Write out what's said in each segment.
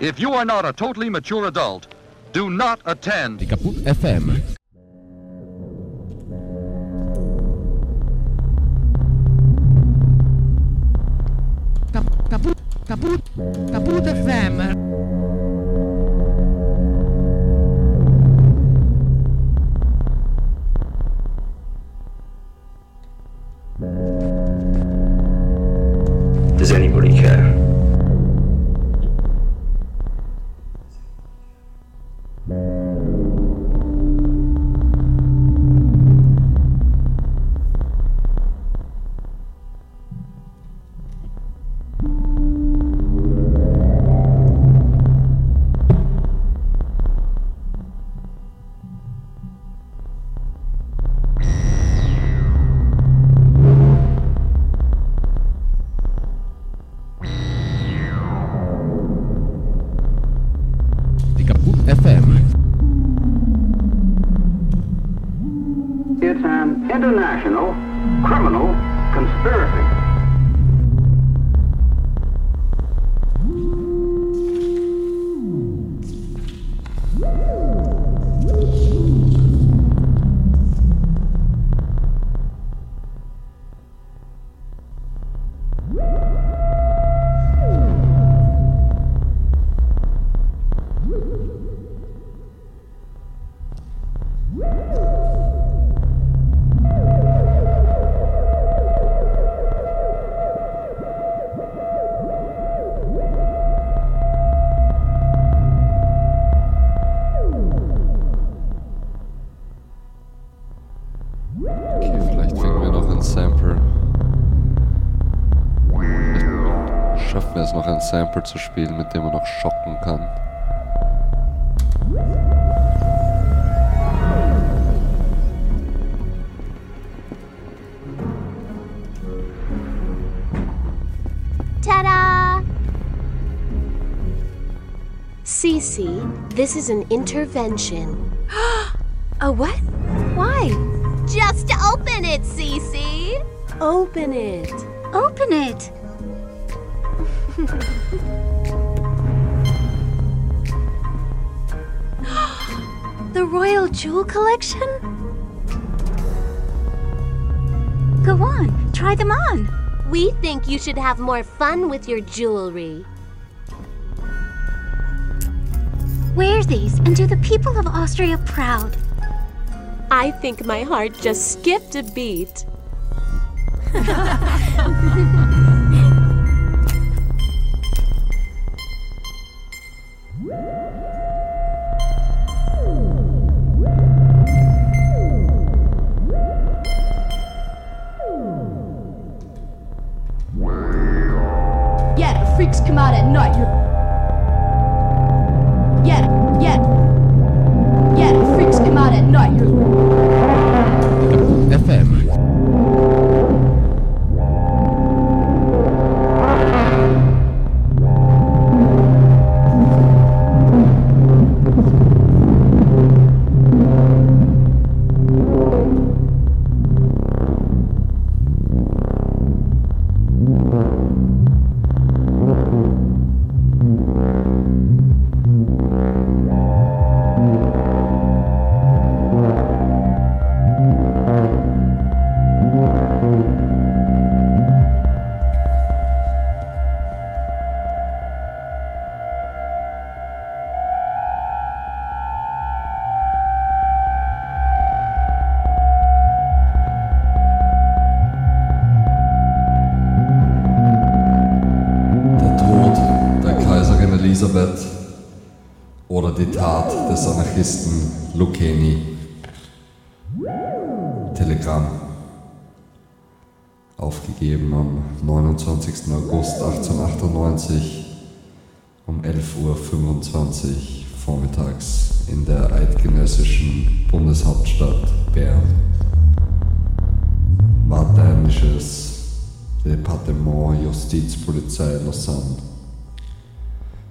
If you are not a totally mature adult, do not attend Die FM. Kap- Kaput, kaput, kaput FM. Sample zu spielen, mit dem man noch schocken kann. Ta-da! Cece, this is an intervention. A what? Why? Just open it, Cece! Open it. Open it. Royal Jewel Collection? Go on, try them on. We think you should have more fun with your jewelry. Wear these and do the people of Austria proud. I think my heart just skipped a beat.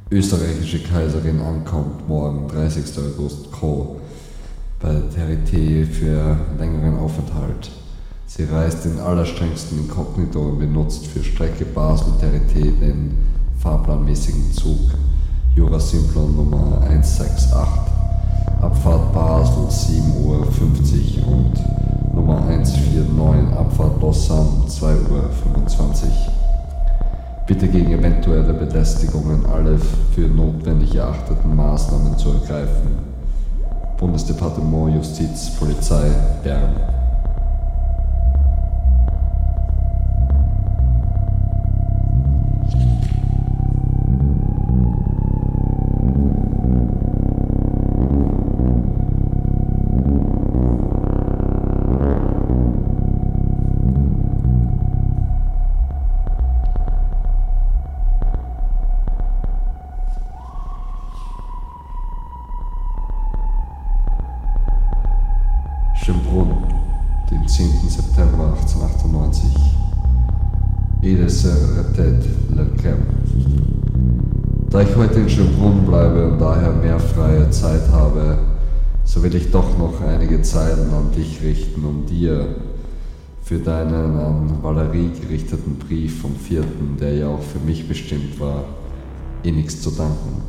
Österreichische Kaiserin ankommt morgen 30. August Co. bei Charité für längeren Aufenthalt. Sie reist in allerstrengsten Inkognito und benutzt für Strecke Basel-Charité den fahrplanmäßigen Zug Jura Simplon Nummer 168, Abfahrt Basel 7.50 Uhr und Nummer 149, Abfahrt Lausanne 2.25 Uhr. Bitte gegen eventuelle Belästigungen alle für notwendig erachteten Maßnahmen zu ergreifen. Bundesdepartement Justiz, Polizei, Bern. Edesse Retet Lerchem. Da ich heute in Schönbrunn bleibe und daher mehr freie Zeit habe, so will ich doch noch einige Zeilen an dich richten, um dir für deinen an Valerie gerichteten Brief vom 4., der ja auch für mich bestimmt war, innigst zu danken.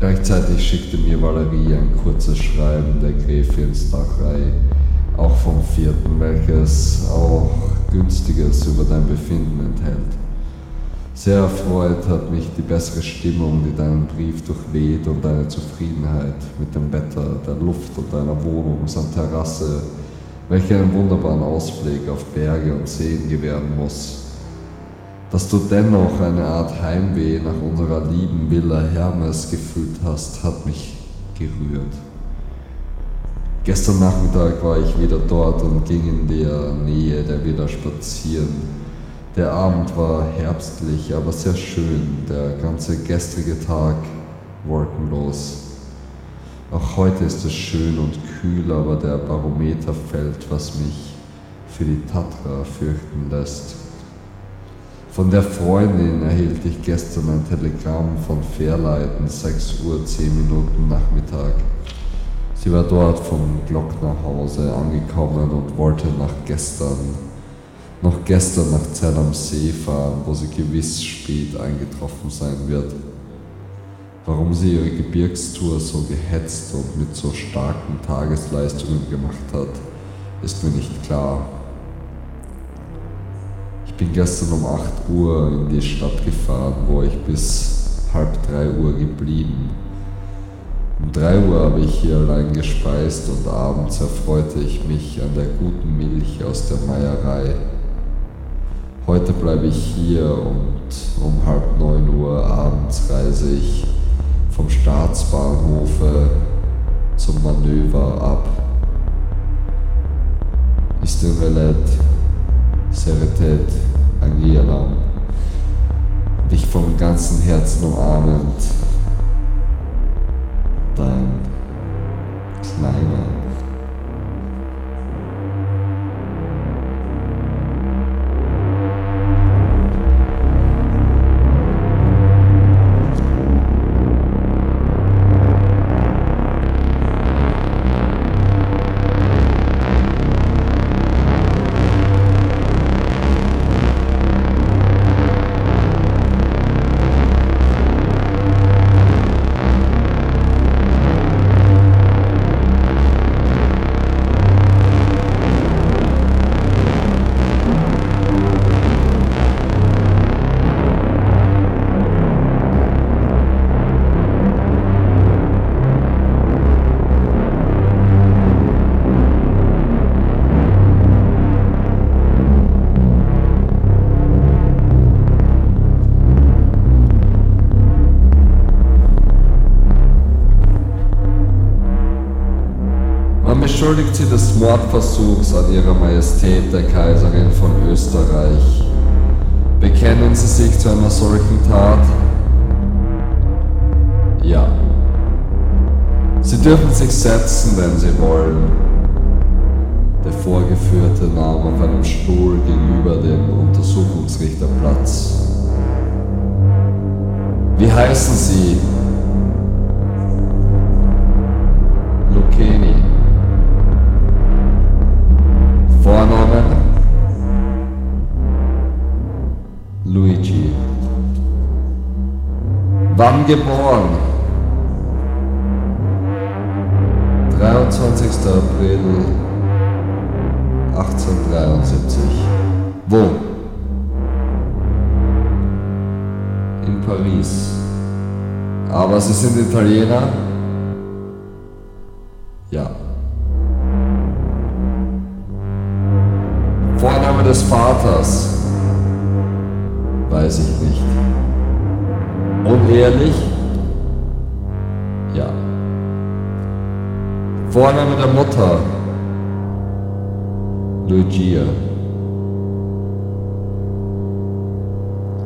Gleichzeitig schickte mir Valerie ein kurzes Schreiben der Gräfin Stachrei, auch vom vierten, welches auch Günstiges über dein Befinden enthält. Sehr erfreut hat mich die bessere Stimmung, die deinen Brief durchweht und deine Zufriedenheit mit dem Wetter, der Luft und deiner Wohnung samt Terrasse, welche einen wunderbaren Ausblick auf Berge und Seen gewähren muss dass du dennoch eine Art Heimweh nach unserer lieben Villa Hermes gefühlt hast, hat mich gerührt. Gestern Nachmittag war ich wieder dort und ging in der Nähe der Villa spazieren. Der Abend war herbstlich, aber sehr schön, der ganze gestrige Tag wolkenlos. Auch heute ist es schön und kühl, aber der Barometer fällt, was mich für die Tatra fürchten lässt. Von der Freundin erhielt ich gestern ein Telegramm von Fairleiten, 6 Uhr 10 Minuten Nachmittag. Sie war dort vom Glocknerhause angekommen und wollte nach gestern, noch gestern nach Zell am See fahren, wo sie gewiss spät eingetroffen sein wird. Warum sie ihre Gebirgstour so gehetzt und mit so starken Tagesleistungen gemacht hat, ist mir nicht klar. Ich bin gestern um 8 Uhr in die Stadt gefahren, wo ich bis halb 3 Uhr geblieben. Um 3 Uhr habe ich hier allein gespeist und abends erfreute ich mich an der guten Milch aus der Meierei. Heute bleibe ich hier und um halb 9 Uhr abends reise ich vom Staatsbahnhofe zum Manöver ab. Ist in Relette Seretet Angielam, dich vom ganzen Herzen umarmend, dein kleiner Man beschuldigt sie des Mordversuchs an ihrer Majestät der Kaiserin von Österreich. Bekennen Sie sich zu einer solchen Tat? Ja. Sie dürfen sich setzen, wenn Sie wollen. Der Vorgeführte nahm auf einem Stuhl gegenüber dem Untersuchungsrichter Platz. Wie heißen Sie? Lucchini. Vorname? Wann geboren? 23. April 1873. Wo? In Paris. Aber Sie sind Italiener? Vorname der Mutter? Luigia.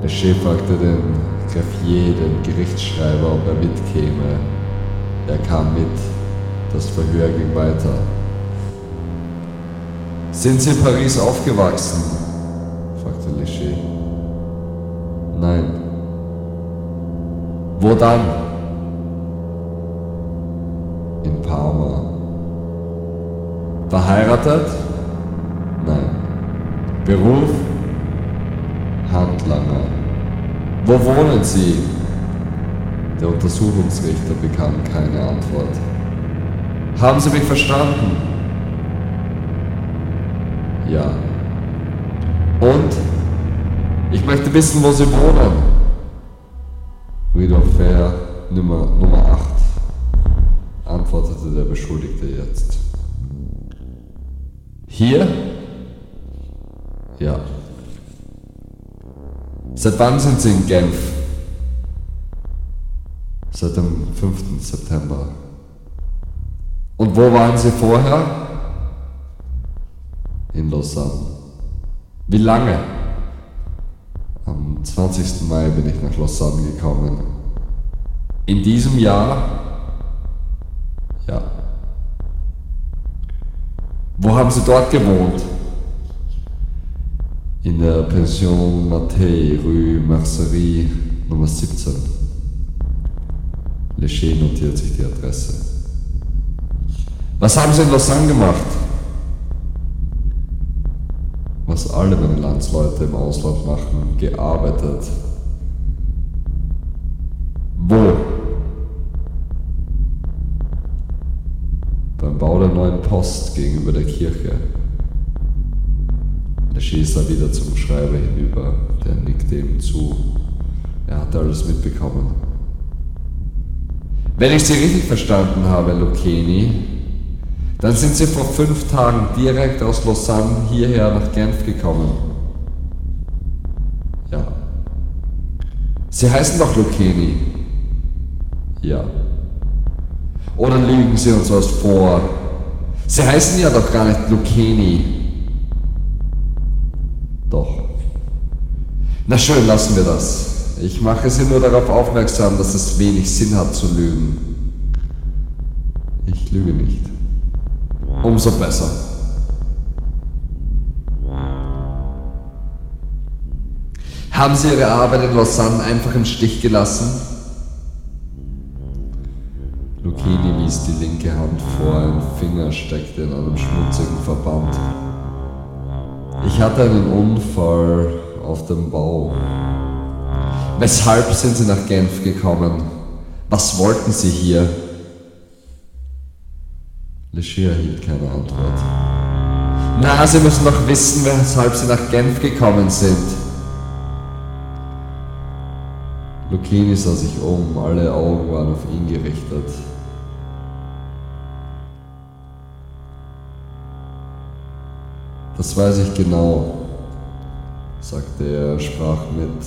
Der Chef fragte den Graffier, den Gerichtsschreiber, ob er mitkäme. Er kam mit. Das Verhör ging weiter. Sind Sie in Paris aufgewachsen? fragte Léger. Nein. Wo dann? Verheiratet? Nein. Beruf? Handlanger. Wo wohnen Sie? Der Untersuchungsrichter bekam keine Antwort. Haben Sie mich verstanden? Ja. Und? Ich möchte wissen, wo Sie wohnen. Rue d'Enfer, Nummer, Nummer 8, antwortete der Beschuldigte jetzt. Hier? Ja. Seit wann sind Sie in Genf? Seit dem 5. September. Und wo waren Sie vorher? In Lausanne. Wie lange? Am 20. Mai bin ich nach Lausanne gekommen. In diesem Jahr? Ja. Wo haben Sie dort gewohnt? In der Pension Mattei, Rue Mercerie, Nummer 17. Léger notiert sich die Adresse. Was haben Sie in Lausanne gemacht? Was alle meine Landsleute im Ausland machen, gearbeitet. Wo? Bau der neuen Post gegenüber der Kirche. Léger sah wieder zum Schreiber hinüber, der nickte ihm zu. Er hatte alles mitbekommen. Wenn ich Sie richtig verstanden habe, Lucchini, dann sind Sie vor fünf Tagen direkt aus Lausanne hierher nach Genf gekommen. Ja. Sie heißen doch Lucchini. Ja. Oder lügen Sie uns was vor? Sie heißen ja doch gar nicht Lucchini. Doch. Na schön, lassen wir das. Ich mache Sie nur darauf aufmerksam, dass es wenig Sinn hat zu lügen. Ich lüge nicht. Umso besser. Haben Sie Ihre Arbeit in Lausanne einfach im Stich gelassen? Lucchini wies die linke Hand vor, ein Finger steckte in einem schmutzigen Verband. Ich hatte einen Unfall auf dem Bau. Weshalb sind Sie nach Genf gekommen? Was wollten Sie hier? Leger erhielt keine Antwort. Na, Sie müssen doch wissen, weshalb Sie nach Genf gekommen sind. Lucchini sah sich um, alle Augen waren auf ihn gerichtet. Das weiß ich genau, sagte er, sprach mit,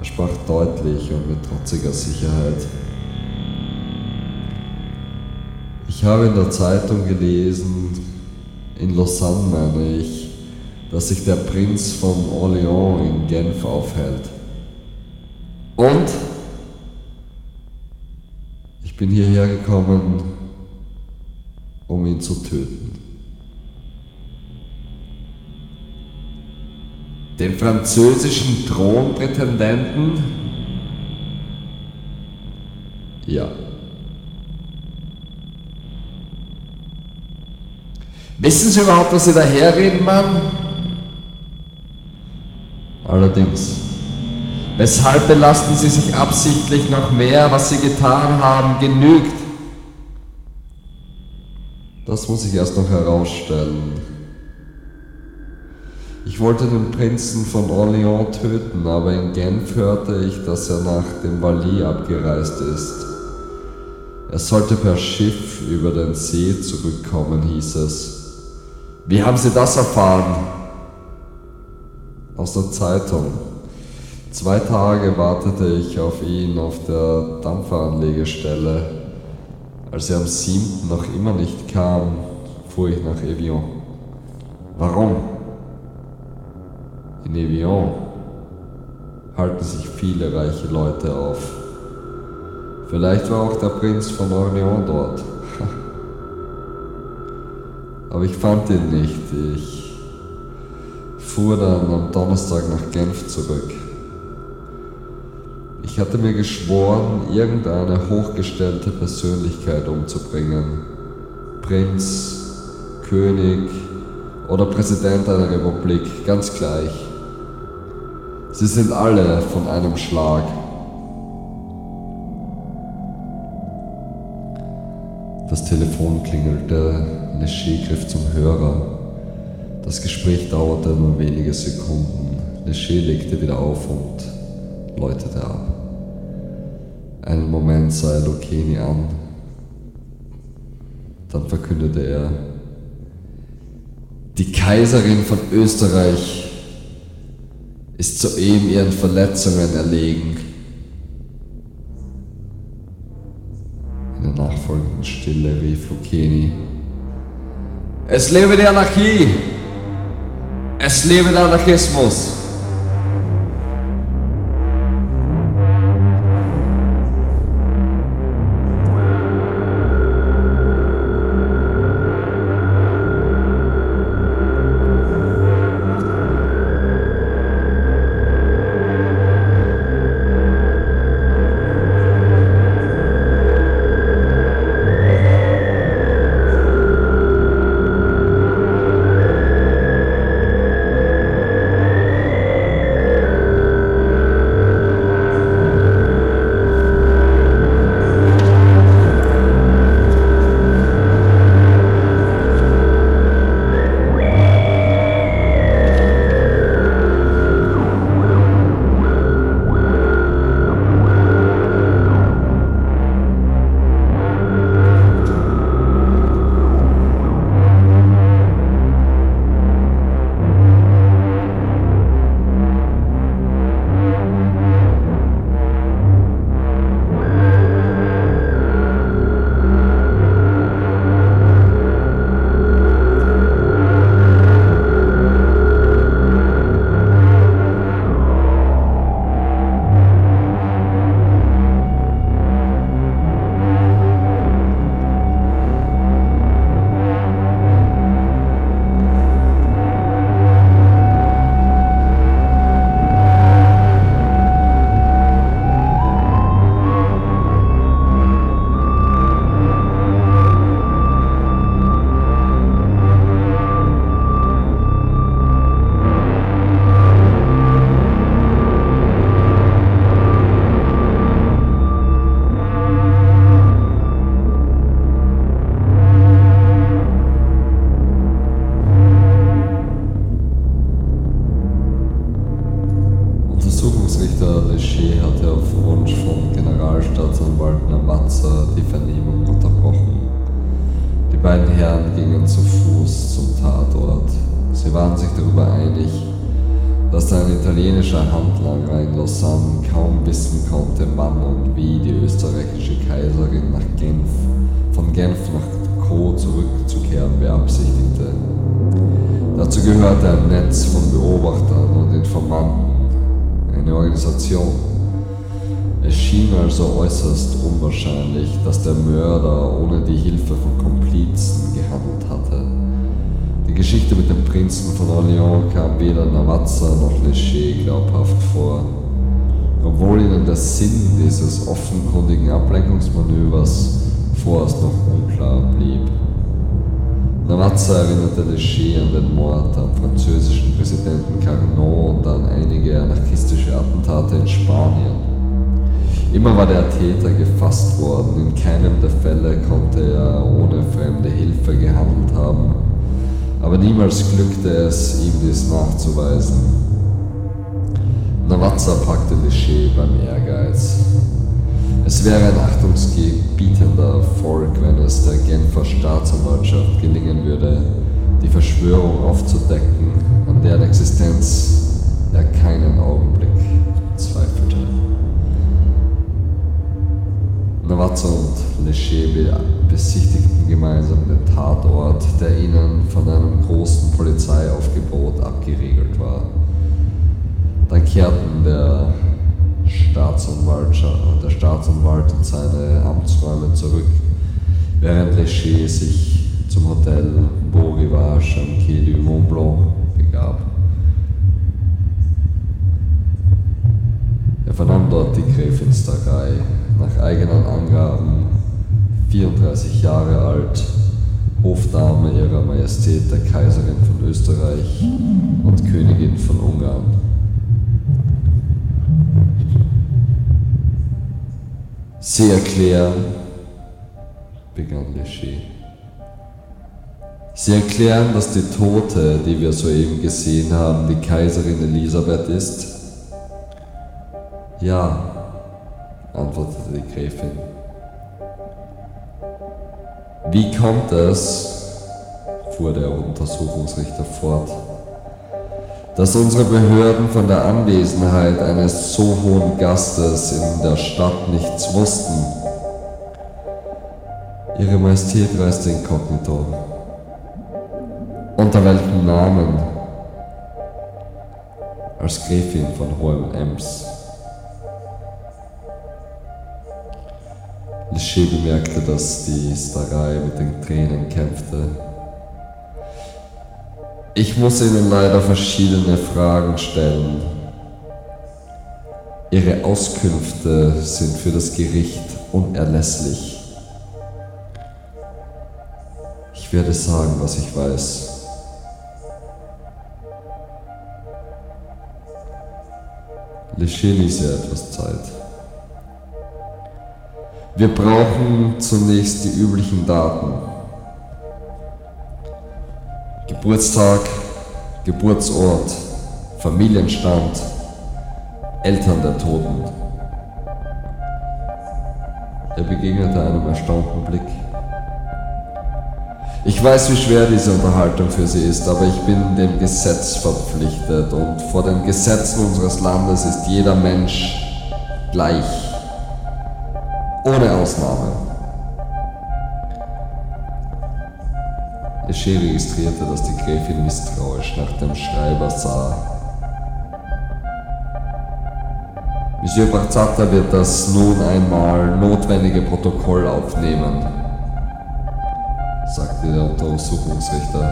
er sprach deutlich und mit trotziger Sicherheit. Ich habe in der Zeitung gelesen, in Lausanne meine ich, dass sich der Prinz von Orléans in Genf aufhält. Und ich bin hierher gekommen, um ihn zu töten. Den französischen Thronprätendenten? Ja. Wissen Sie überhaupt, was Sie daherreden, Mann? Allerdings. Weshalb belasten Sie sich absichtlich noch mehr, was Sie getan haben, genügt. Das muss ich erst noch herausstellen. Ich wollte den Prinzen von Orléans töten, aber in Genf hörte ich, dass er nach dem Wallis abgereist ist. Er sollte per Schiff über den See zurückkommen, hieß es. Wie haben Sie das erfahren? Aus der Zeitung. Zwei Tage wartete ich auf ihn auf der Dampferanlegestelle. Als er am 7. noch immer nicht kam, fuhr ich nach Evian. Warum? In Evian halten sich viele reiche Leute auf. Vielleicht war auch der Prinz von Orléans dort. Aber ich fand ihn nicht. Ich fuhr dann am Donnerstag nach Genf zurück. Ich hatte mir geschworen, irgendeine hochgestellte Persönlichkeit umzubringen. Prinz, König oder Präsident einer Republik, ganz gleich. Sie sind alle von einem Schlag. Das Telefon klingelte, Leger griff zum Hörer. Das Gespräch dauerte nur wenige Sekunden. Leger legte wieder auf und läutete ab. Einen Moment sah er Lucchini an. Dann verkündete er, die Kaiserin von Österreich ist soeben ihren Verletzungen erlegen. In der nachfolgenden Stille rief Lucchini, es lebe die Anarchie! Es lebe der Anarchismus! Navazza noch Leger glaubhaft vor, obwohl ihnen der Sinn dieses offenkundigen Ablenkungsmanövers vorerst noch unklar blieb. Lavazza erinnerte Léger an den Mord am französischen Präsidenten Carnot und an einige anarchistische Attentate in Spanien. Immer war der Täter gefasst worden, in keinem der Fälle konnte er ohne fremde Hilfe gehandelt haben, aber niemals glückte es, ihm dies nachzuweisen. Navazza packte Léger beim Ehrgeiz. Es wäre ein achtungsgebietender Erfolg, wenn es der Genfer Staatsanwaltschaft gelingen würde, die Verschwörung aufzudecken, an deren Existenz er keinen Augenblick zweifelte. Navazza und Leger besichtigten gemeinsam den Tatort, der ihnen von einem großen Polizeiaufgebot abgeriegelt war. Dann kehrten der Staatsanwalt, der Staatsanwalt in seine Amtsräume zurück, während Leger sich zum Hotel Beau Rivage am Quai du Mont Blanc begab. Er vernahm dort die Gräfinsterei, nach eigenen Angaben 34 Jahre alt, Hofdame ihrer Majestät der Kaiserin von Österreich und Königin von Ungarn. Sie erklären, begann Léger, Sie erklären, dass die Tote, die wir soeben gesehen haben, die Kaiserin Elisabeth ist? Ja, antwortete die Gräfin. Wie kommt es, fuhr der Untersuchungsrichter fort, dass unsere Behörden von der Anwesenheit eines so hohen Gastes in der Stadt nichts wussten? Ihre Majestät reiste inkognito. Unter welchem Namen? Als Gräfin von Hohem-Ems. Léger bemerkte, dass die Starei mit den Tränen kämpfte. Ich muss Ihnen leider verschiedene Fragen stellen. Ihre Auskünfte sind für das Gericht unerlässlich. Ich werde sagen, was ich weiß. Léger ließ ihr etwas Zeit. Wir brauchen zunächst die üblichen Daten. Geburtstag, Geburtsort, Familienstand, Eltern der Toten. Er begegnete einem erstaunten Blick. Ich weiß, wie schwer diese Unterhaltung für Sie ist, aber ich bin dem Gesetz verpflichtet und vor den Gesetzen unseres Landes ist jeder Mensch gleich. Ohne Ausnahme. Léger registrierte, dass die Gräfin misstrauisch nach dem Schreiber sah. Monsieur Barzata wird das nun einmal notwendige Protokoll aufnehmen, sagte der Untersuchungsrichter.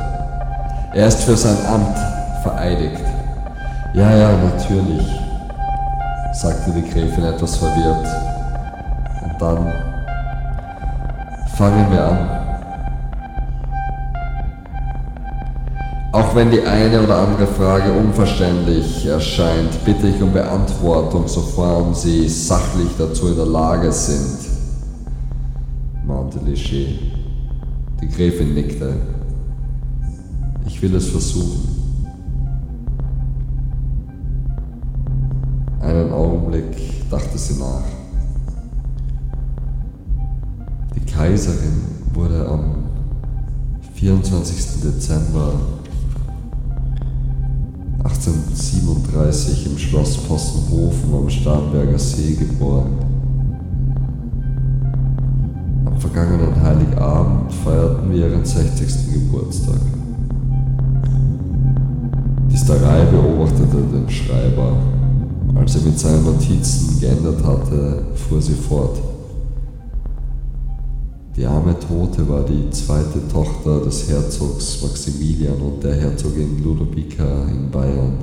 Er ist für sein Amt vereidigt. Ja, ja, natürlich, sagte die Gräfin etwas verwirrt. Dann fangen wir an. Auch wenn die eine oder andere Frage unverständlich erscheint, bitte ich um Beantwortung, sofern Sie sachlich dazu in der Lage sind, mahnte Léger. Die Gräfin nickte. Ich will es versuchen. Einen Augenblick dachte sie nach. Kaiserin wurde am 24. Dezember 1837 im Schloss Possenhofen am Starnberger See geboren. Am vergangenen Heiligabend feierten wir ihren 60. Geburtstag. Die Starei beobachtete den Schreiber. Als er mit seinen Notizen geändert hatte, fuhr sie fort. Die arme Tote war die zweite Tochter des Herzogs Maximilian und der Herzogin Ludovica in Bayern.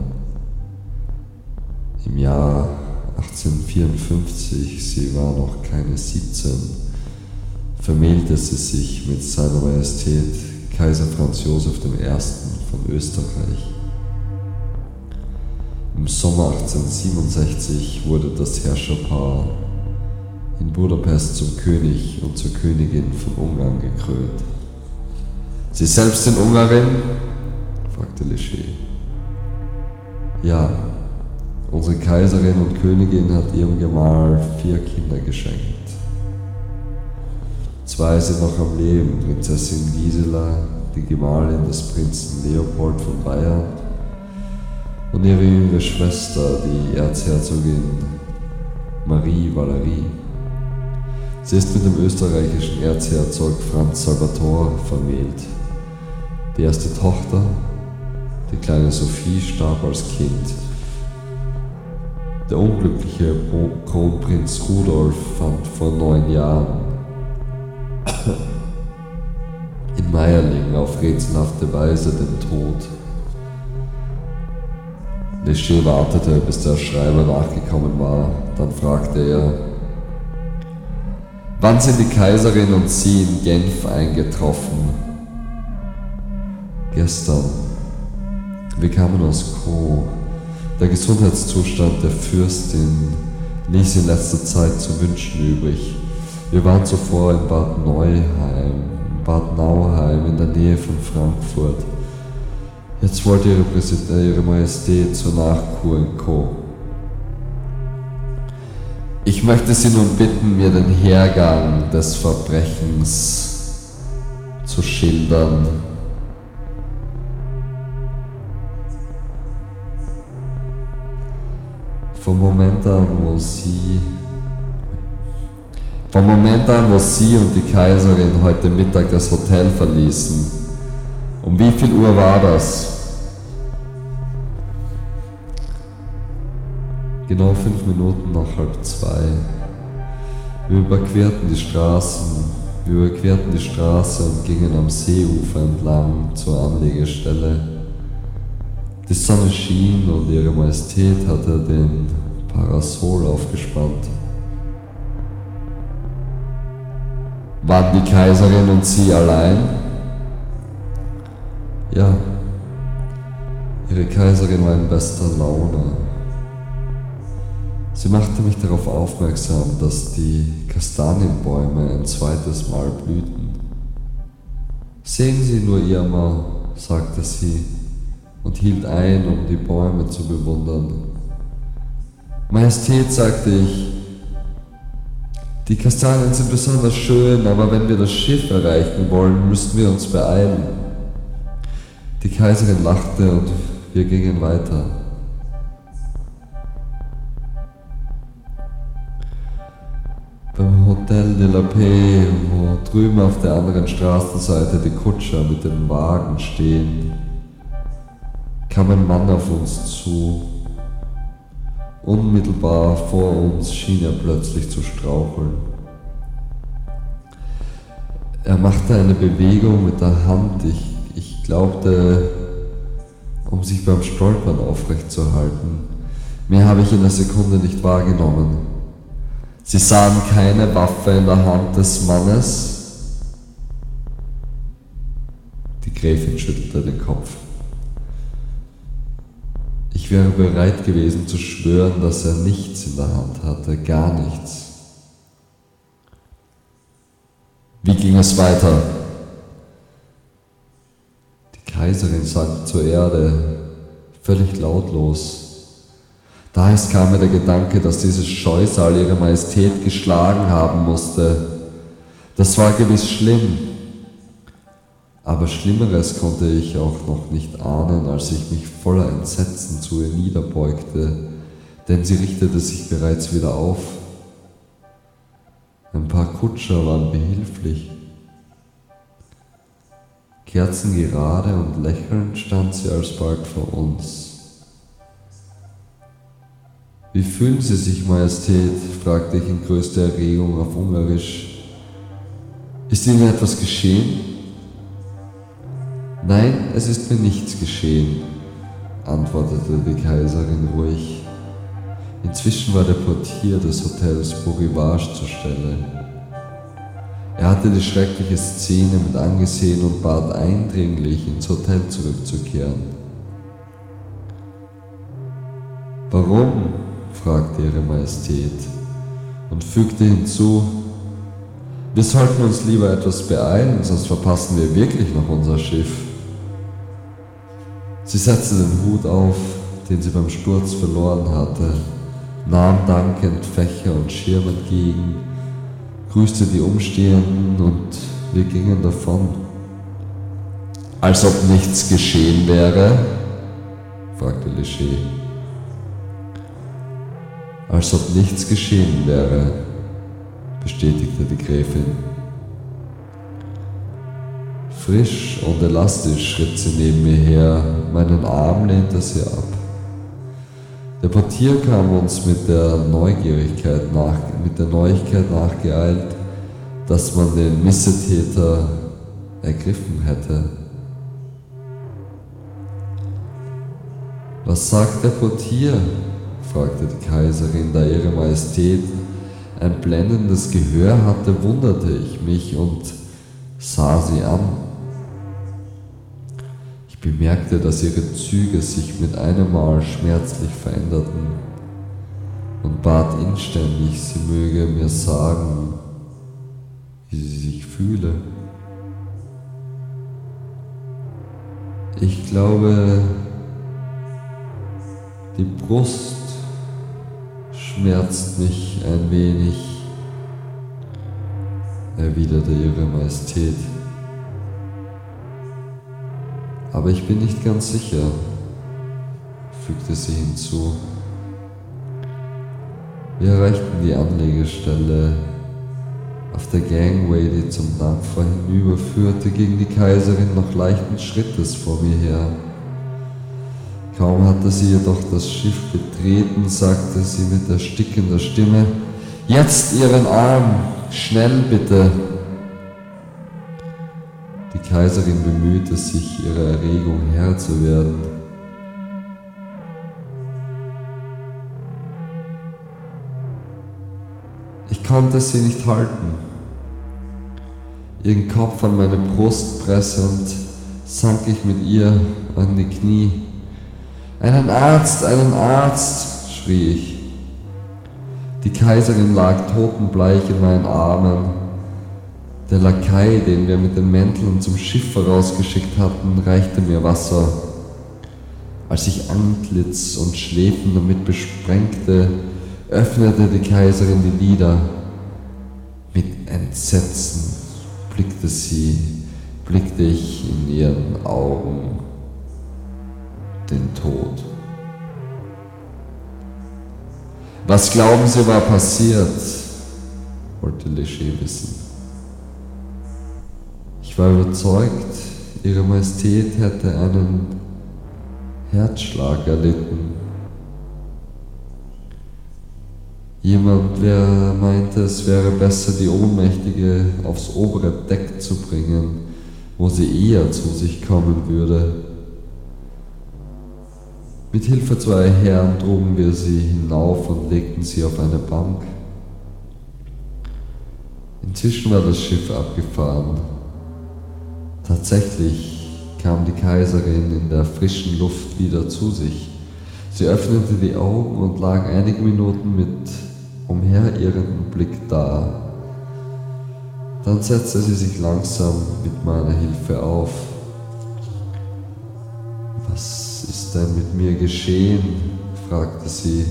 Im Jahr 1854, sie war noch keine 17, vermählte sie sich mit seiner Majestät Kaiser Franz Josef I. von Österreich. Im Sommer 1867 wurde das Herrscherpaar in Budapest zum König und zur Königin von Ungarn gekrönt. Sie selbst sind Ungarin? fragte Leger. Ja, unsere Kaiserin und Königin hat ihrem Gemahl vier Kinder geschenkt. Zwei sind noch am Leben, Prinzessin Gisela, die Gemahlin des Prinzen Leopold von Bayern, und ihre jüngere Schwester, die Erzherzogin Marie Valerie. Sie ist mit dem österreichischen Erzherzog Franz Salvator vermählt. Die erste Tochter, die kleine Sophie, starb als Kind. Der unglückliche Kronprinz Rudolf fand vor neun Jahren in Meierling auf rätselhafte Weise den Tod. Leger wartete, bis der Schreiber nachgekommen war. Dann fragte er, wann sind die Kaiserin und Sie in Genf eingetroffen? Gestern. Wir kamen aus Co. Der Gesundheitszustand der Fürstin ließ in letzter Zeit zu wünschen übrig. Wir waren zuvor in Bad Neuheim, Bad Nauheim in der Nähe von Frankfurt. Jetzt wollte Ihre, Präsident, Ihre Majestät zur Nachkur in Co. Ich möchte Sie nun bitten, mir den Hergang des Verbrechens zu schildern. Vom Moment an, wo Sie vom Moment an, wo Sie und die Kaiserin heute Mittag das Hotel verließen. Um wie viel Uhr war das? Genau fünf Minuten nach halb zwei. Wir überquerten die Straßen, wir überquerten die Straße und gingen am Seeufer entlang zur Anlegestelle. Die Sonne schien und ihre Majestät hatte den Parasol aufgespannt. Waren die Kaiserin und sie allein? Ja, ihre Kaiserin war in bester Laune. Sie machte mich darauf aufmerksam, dass die Kastanienbäume ein zweites Mal blühten. Sehen Sie nur, Irma, sagte sie und hielt ein, um die Bäume zu bewundern. Majestät, sagte ich, die Kastanien sind besonders schön, aber wenn wir das Schiff erreichen wollen, müssten wir uns beeilen. Die Kaiserin lachte und wir gingen weiter. Beim Hotel de la Paix, wo drüben auf der anderen Straßenseite die Kutscher mit dem Wagen stehen, kam ein Mann auf uns zu Unmittelbar vor uns schien er plötzlich zu straucheln. Er machte eine Bewegung mit der Hand, ich, ich glaubte, um sich beim Stolpern aufrechtzuerhalten. Mehr habe ich in der Sekunde nicht wahrgenommen. Sie sahen keine Waffe in der Hand des Mannes. Die Gräfin schüttelte den Kopf. Ich wäre bereit gewesen zu schwören, dass er nichts in der Hand hatte, gar nichts. Wie ging es weiter? Die Kaiserin sank zur Erde, völlig lautlos. Daher kam mir der Gedanke, dass dieses Scheusal ihre Majestät geschlagen haben musste. Das war gewiss schlimm. Aber Schlimmeres konnte ich auch noch nicht ahnen, als ich mich voller Entsetzen zu ihr niederbeugte, denn sie richtete sich bereits wieder auf. Ein paar Kutscher waren behilflich. Kerzengerade und lächelnd stand sie alsbald vor uns. Wie fühlen Sie sich, Majestät? fragte ich in größter Erregung auf Ungarisch. Ist Ihnen etwas geschehen? Nein, es ist mir nichts geschehen, antwortete die Kaiserin ruhig. Inzwischen war der Portier des Hotels Beau Rivage zur Stelle. Er hatte die schreckliche Szene mit angesehen und bat eindringlich, ins Hotel zurückzukehren. Warum? Fragte Ihre Majestät und fügte hinzu, wir sollten uns lieber etwas beeilen, sonst verpassen wir wirklich noch unser Schiff. Sie setzte den Hut auf, den sie beim Sturz verloren hatte, nahm dankend Fächer und Schirm entgegen, grüßte die Umstehenden und wir gingen davon. Als ob nichts geschehen wäre? fragte Leger. Als ob nichts geschehen wäre, bestätigte die Gräfin. Frisch und elastisch schritt sie neben mir her, meinen Arm lehnte sie ab. Der Portier kam uns mit der Neugierigkeit nach, mit der Neuigkeit nachgeeilt, dass man den Missetäter ergriffen hätte. Was sagt der Portier? Fragte die Kaiserin, da ihre Majestät ein blendendes Gehör hatte, wunderte ich mich und sah sie an. Ich bemerkte, dass ihre Züge sich mit einem Mal schmerzlich veränderten und bat inständig, sie möge mir sagen, wie sie sich fühle. Ich glaube, die Brust schmerzt mich ein wenig, erwiderte ihre Majestät. Aber ich bin nicht ganz sicher, fügte sie hinzu. Wir erreichten die Anlegestelle. Auf der Gangway, die zum Dampfer hinüberführte, ging die Kaiserin noch leichten Schrittes vor mir her. Kaum hatte sie jedoch das Schiff betreten, sagte sie mit erstickender Stimme, Jetzt Ihren Arm, schnell bitte. Die Kaiserin bemühte sich, ihrer Erregung Herr zu werden. Ich konnte sie nicht halten. Ihren Kopf an meine Brust pressend, sank ich mit ihr an die Knie. Einen Arzt, einen Arzt, schrie ich. Die Kaiserin lag totenbleich in meinen Armen. Der Lakai, den wir mit den Mänteln zum Schiff vorausgeschickt hatten, reichte mir Wasser. Als ich Antlitz und Schläfen damit besprengte, öffnete die Kaiserin die Lider. Mit Entsetzen blickte sie, blickte ich in ihren Augen den Tod. Was glauben Sie war passiert? wollte Leger wissen. Ich war überzeugt, Ihre Majestät hätte einen Herzschlag erlitten. Jemand, wer meinte, es wäre besser, die Ohnmächtige aufs obere Deck zu bringen, wo sie eher zu sich kommen würde. Mit Hilfe zweier Herren trugen wir sie hinauf und legten sie auf eine Bank. Inzwischen war das Schiff abgefahren. Tatsächlich kam die Kaiserin in der frischen Luft wieder zu sich. Sie öffnete die Augen und lag einige Minuten mit umherirrendem Blick da. Dann setzte sie sich langsam mit meiner Hilfe auf. Was ist denn mit mir geschehen? fragte sie.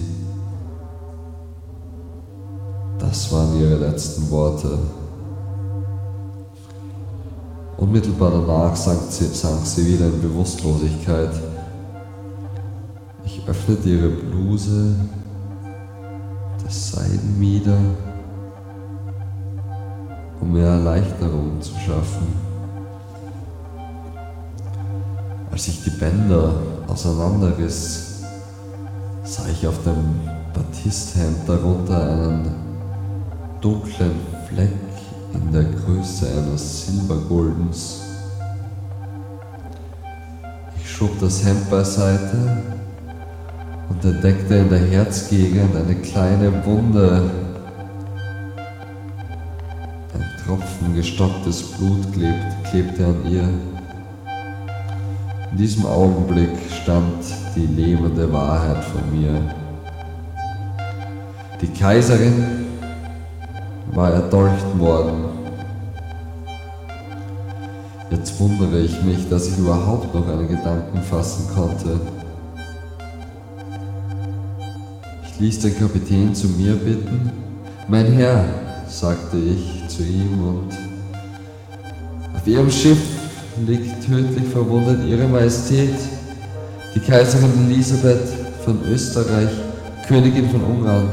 Das waren ihre letzten Worte. Unmittelbar danach sank sie, sank sie wieder in Bewusstlosigkeit. Ich öffnete ihre Bluse, das Seidenmieder, um mehr Erleichterung zu schaffen. Als ich die Bänder auseinanderriss, sah ich auf dem Batisthemd darunter einen dunklen Fleck in der Größe eines Silberguldens. Ich schob das Hemd beiseite und entdeckte in der Herzgegend eine kleine Wunde, Ein Tropfen gestocktes Blut klebt, klebte an ihr. In diesem Augenblick stand die lebende Wahrheit vor mir. Die Kaiserin war erdolcht worden. Jetzt wundere ich mich, dass ich überhaupt noch einen Gedanken fassen konnte. Ich ließ den Kapitän zu mir bitten. Mein Herr, sagte ich zu ihm, und auf ihrem Schiff liegt tödlich verwundet Ihre Majestät, die Kaiserin Elisabeth von Österreich, Königin von Ungarn.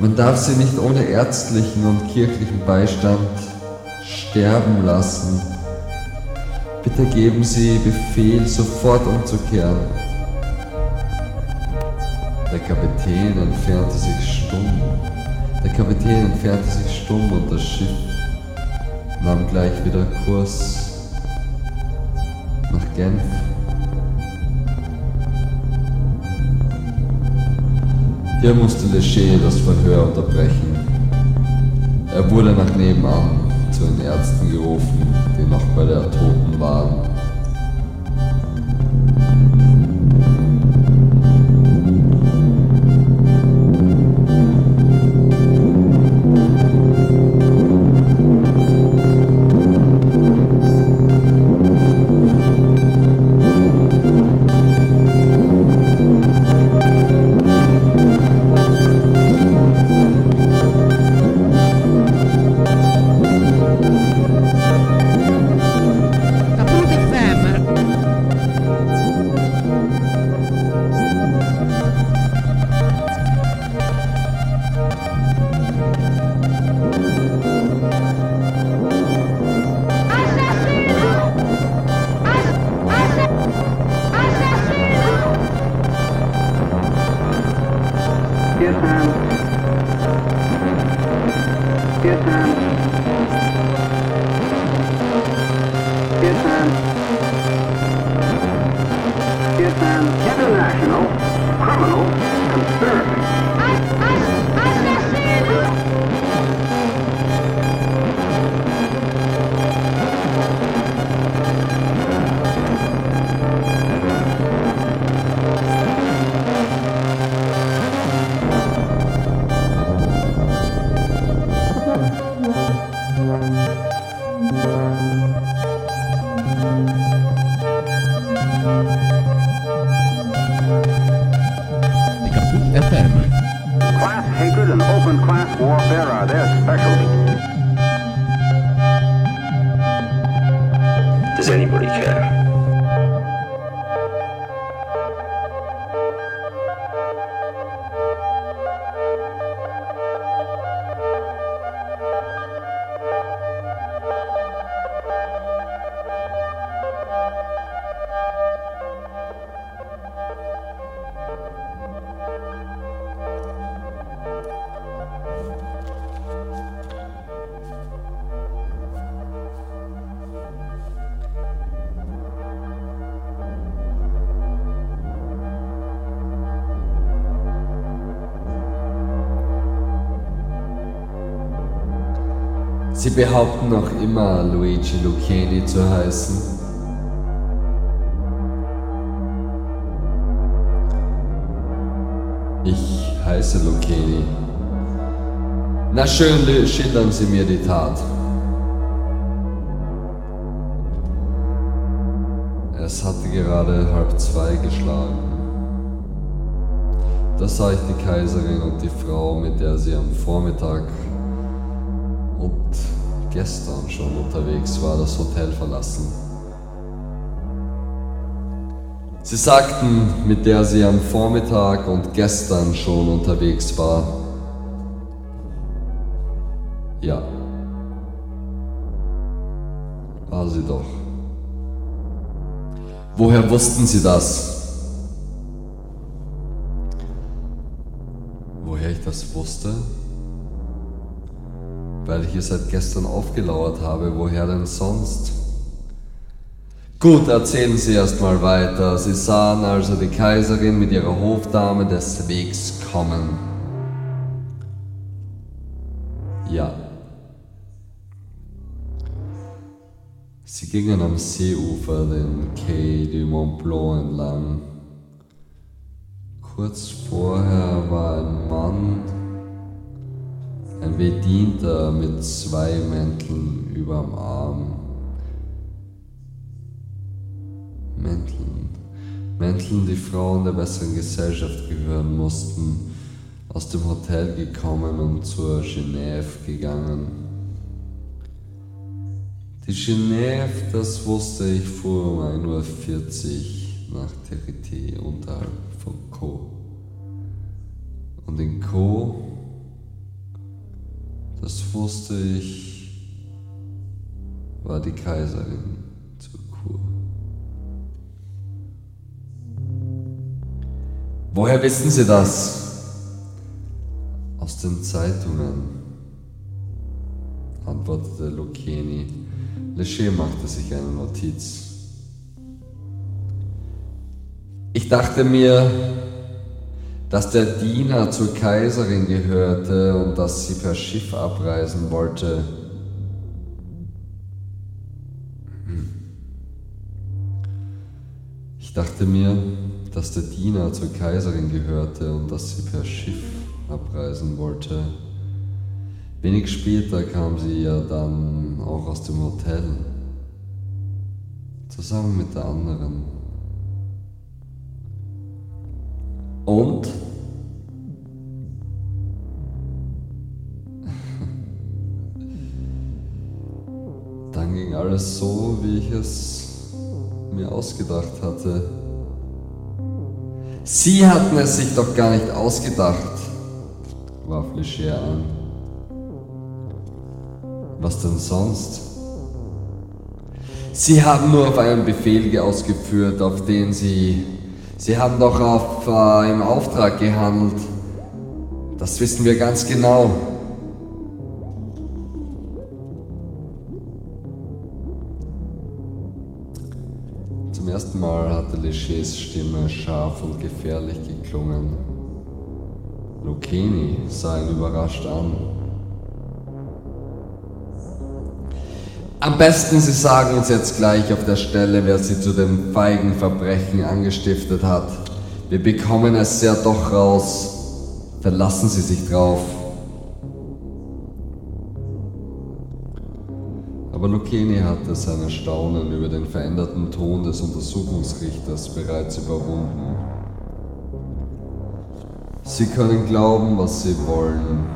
Man darf sie nicht ohne ärztlichen und kirchlichen Beistand sterben lassen. Bitte geben Sie Befehl, sofort umzukehren. Der Kapitän entfernte sich stumm. Der Kapitän entfernte sich stumm und das Schiff nahm gleich wieder Kurs nach Genf. Hier musste Leger das Verhör unterbrechen. Er wurde nach nebenan zu den Ärzten gerufen, die noch bei der Toten waren. Sie behaupten noch immer, Luigi Lucchini zu heißen. Ich heiße Lucchini. Na schön, schildern Sie mir die Tat. Es hatte gerade halb zwei geschlagen. Da sah ich die Kaiserin und die Frau, mit der sie am Vormittag gestern schon unterwegs war, das Hotel verlassen. Sie sagten, mit der sie am Vormittag und gestern schon unterwegs war. Ja. War sie doch. Woher wussten Sie das? hier seit gestern aufgelauert habe. Woher denn sonst? Gut, erzählen Sie erstmal weiter. Sie sahen also die Kaiserin mit ihrer Hofdame des Wegs kommen. Ja. Sie gingen am Seeufer den Quai du Mont Blanc entlang. Kurz vorher war ein Mann, ein Bedienter mit zwei Mänteln überm Arm. Mänteln. Mänteln, die Frauen der besseren Gesellschaft gehören mussten, aus dem Hotel gekommen und zur Genève gegangen. Die Genève, das wusste ich, fuhr um 1.40 Uhr nach Terité unterhalb von Co. Und in Co, das wusste ich, war die Kaiserin zur Kur. Woher wissen Sie das? Aus den Zeitungen, antwortete Lucchini. Leger machte sich eine Notiz. Ich dachte mir, dass der Diener zur Kaiserin gehörte und dass sie per Schiff abreisen wollte. Ich dachte mir, dass der Diener zur Kaiserin gehörte und dass sie per Schiff abreisen wollte. Wenig später kam sie ja dann auch aus dem Hotel, zusammen mit der anderen. Und? Alles so, wie ich es mir ausgedacht hatte. Sie hatten es sich doch gar nicht ausgedacht, warf Leger an. Was denn sonst? Sie haben nur auf einen Befehl ausgeführt, auf den Sie... Sie haben doch auf, äh, im Auftrag gehandelt. Das wissen wir ganz genau. Legers Stimme scharf und gefährlich geklungen. Lucchini sah ihn überrascht an. Am besten, Sie sagen uns jetzt gleich auf der Stelle, wer Sie zu dem feigen Verbrechen angestiftet hat. Wir bekommen es ja doch raus. Verlassen Sie sich drauf. Aber Lucchini hatte sein Erstaunen über den veränderten Ton des Untersuchungsrichters bereits überwunden. Sie können glauben, was Sie wollen.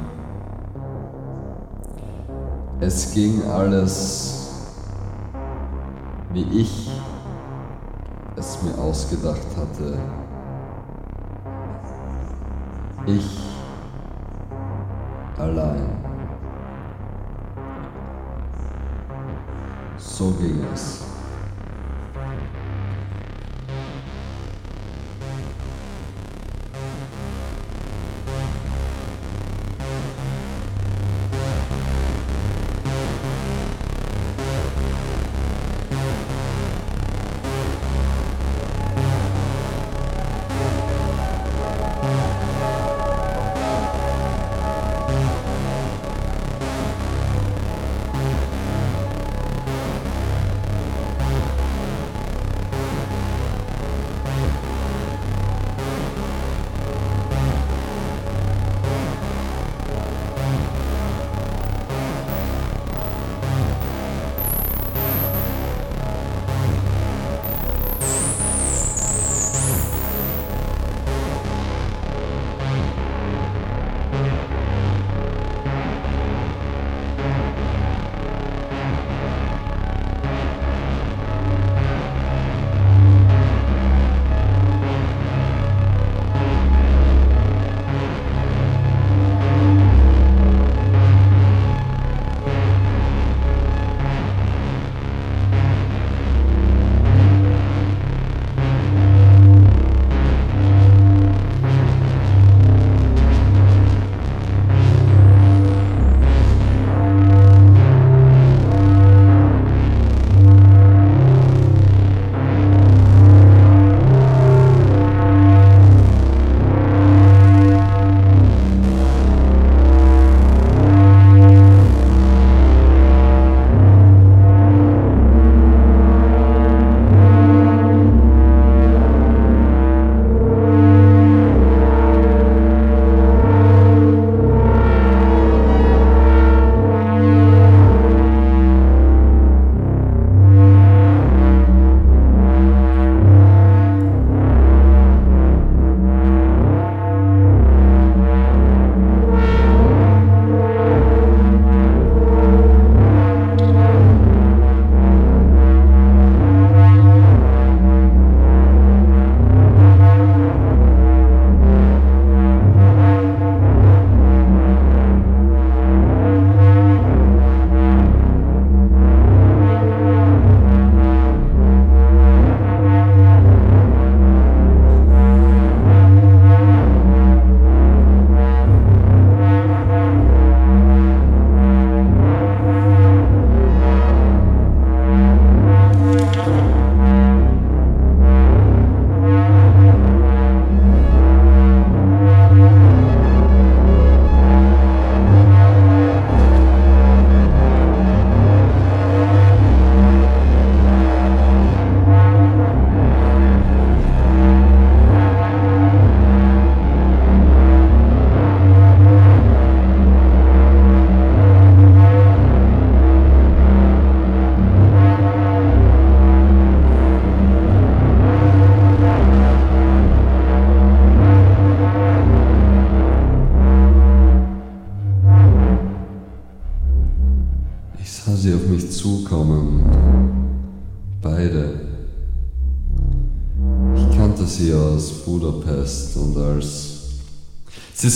Es ging alles, wie ich es mir ausgedacht hatte. Ich allein. So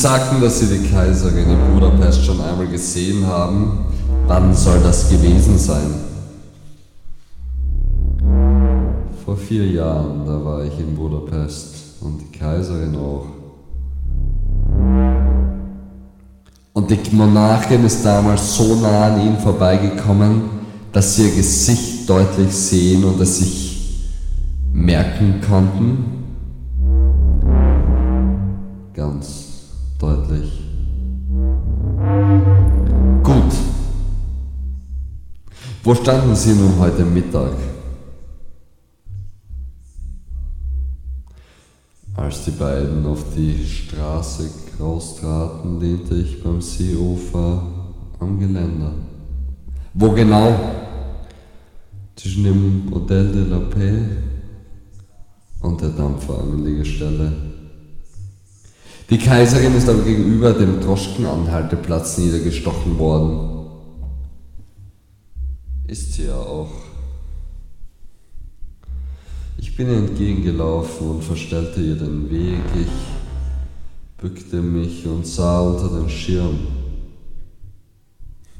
sagten, dass sie die Kaiserin in Budapest schon einmal gesehen haben. Wann soll das gewesen sein? Vor vier Jahren, da war ich in Budapest und die Kaiserin auch. Und die Monarchin ist damals so nah an ihnen vorbeigekommen, dass sie ihr Gesicht deutlich sehen und es sich merken konnten. Ganz deutlich. Gut. Wo standen Sie nun heute Mittag? Als die beiden auf die Straße raustraten, lehnte ich beim Seeufer am Geländer. Wo genau? Zwischen dem Hotel de la Paix und der Dampferanlegestelle. Die Kaiserin ist aber gegenüber dem Droschkenanhalteplatz niedergestochen worden. Ist sie ja auch. Ich bin ihr entgegengelaufen und verstellte ihr den Weg. Ich bückte mich und sah unter den Schirm.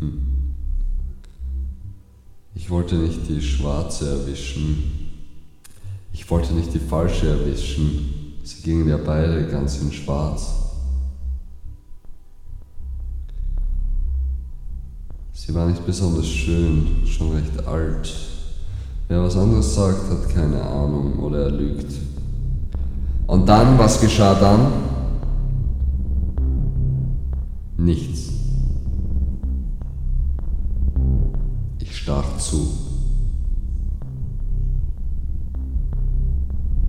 Hm. Ich wollte nicht die schwarze erwischen. Ich wollte nicht die falsche erwischen. Sie gingen ja beide ganz in Schwarz. Sie war nicht besonders schön, schon recht alt. Wer was anderes sagt, hat keine Ahnung oder er lügt. Und dann, was geschah dann? Nichts. Ich stach zu.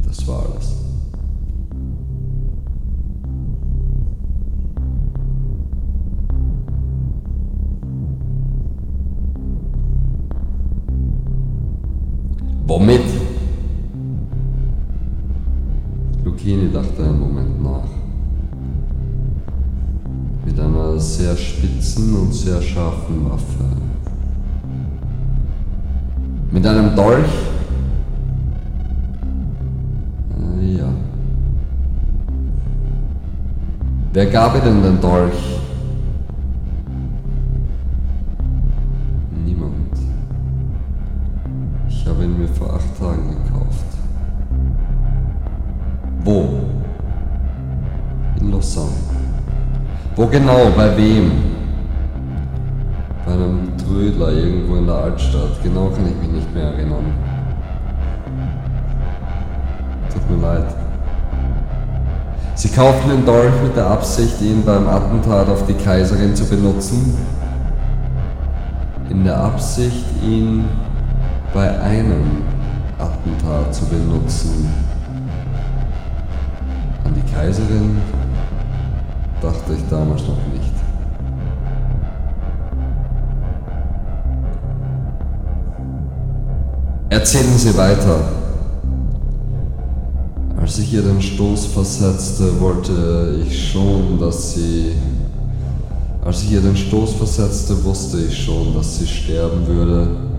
Das war alles. Womit? Lucchini dachte einen Moment nach. Mit einer sehr spitzen und sehr scharfen Waffe. Mit einem Dolch? Äh, ja. Wer gab ihr denn den Dolch? Vor acht Tagen gekauft. Wo? In Lausanne. Wo genau? Bei wem? Bei einem Trödler irgendwo in der Altstadt. Genau kann ich mich nicht mehr erinnern. Tut mir leid. Sie kauften den Dolch mit der Absicht, ihn beim Attentat auf die Kaiserin zu benutzen. In der Absicht, ihn bei einem Attentat zu benutzen. An die Kaiserin dachte ich damals noch nicht. Erzählen Sie weiter. Als ich ihr den Stoß versetzte, wollte ich schon, dass sie... Als ich ihr den Stoß versetzte, wusste ich schon, dass sie sterben würde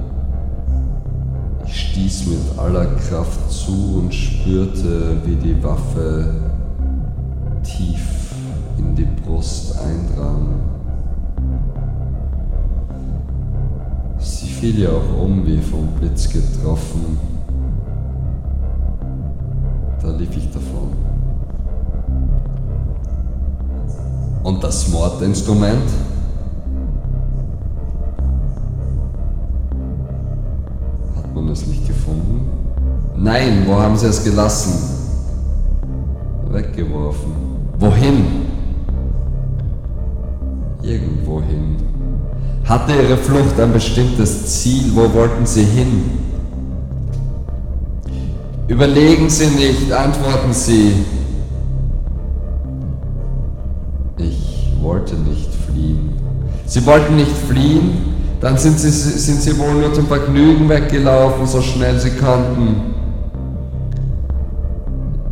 stieß mit aller Kraft zu und spürte, wie die Waffe tief in die Brust eindrang. Sie fiel ja auch um wie vom Blitz getroffen. Da lief ich davon. Und das Mordinstrument? Es nicht gefunden? Nein, wo haben sie es gelassen? Weggeworfen. Wohin? Irgendwohin. Hatte ihre Flucht ein bestimmtes Ziel? Wo wollten sie hin? Überlegen Sie nicht, antworten Sie. Ich wollte nicht fliehen. Sie wollten nicht fliehen? Dann sind sie, sind sie wohl nur zum Vergnügen weggelaufen, so schnell sie konnten.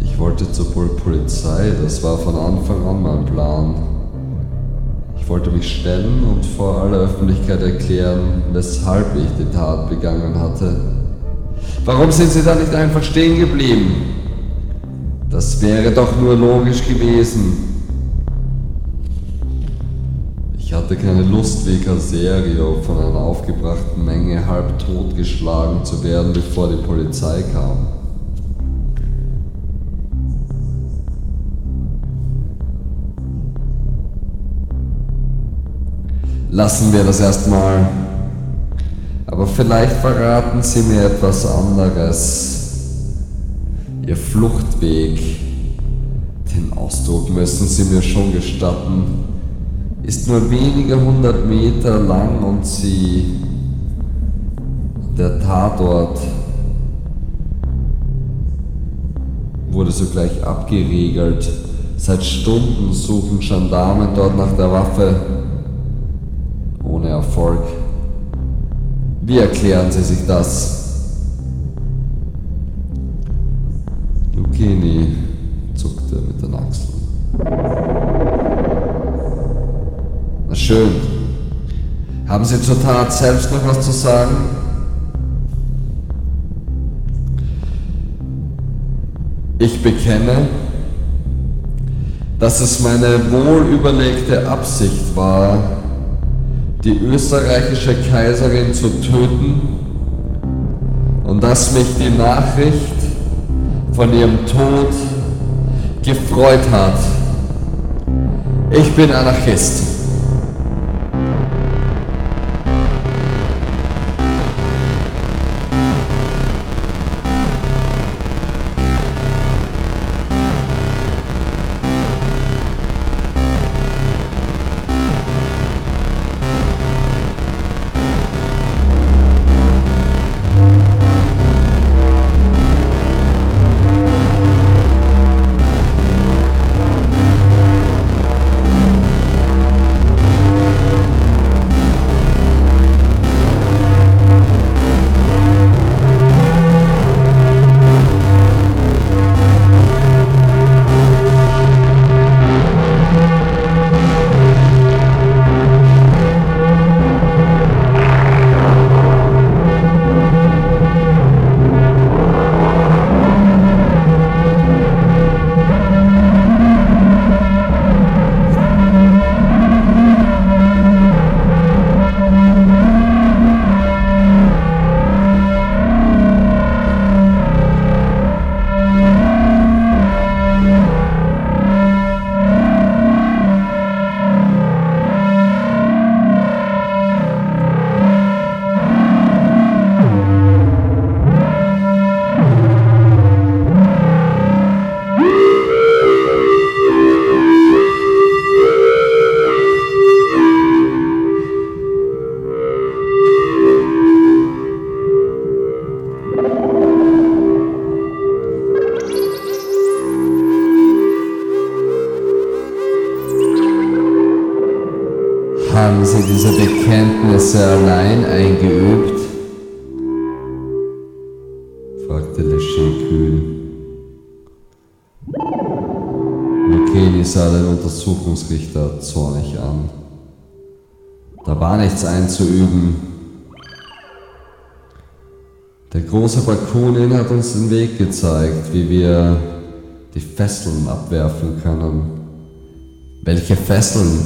Ich wollte zur Polizei, das war von Anfang an mein Plan. Ich wollte mich stellen und vor aller Öffentlichkeit erklären, weshalb ich die Tat begangen hatte. Warum sind Sie da nicht einfach stehen geblieben? Das wäre doch nur logisch gewesen. Ich hatte keine Lust, wie Caserio von einer aufgebrachten Menge halb totgeschlagen zu werden, bevor die Polizei kam. Lassen wir das erstmal. Aber vielleicht verraten Sie mir etwas anderes. Ihr Fluchtweg, den Ausdruck müssen Sie mir schon gestatten, ist nur wenige hundert Meter lang und Sie, der Tatort, wurde sogleich abgeriegelt. Seit Stunden suchen Gendarmen dort nach der Waffe. Ohne Erfolg. Wie erklären Sie sich das? Lucchini zuckte mit den Achseln. Na schön. Haben Sie zur Tat selbst noch was zu sagen? Ich bekenne, dass es meine wohlüberlegte Absicht war, die österreichische Kaiserin zu töten und dass mich die Nachricht von ihrem Tod gefreut hat. Ich bin Anarchist. Einzuüben. Der große Bakunin hat uns den Weg gezeigt, wie wir die Fesseln abwerfen können. Welche Fesseln?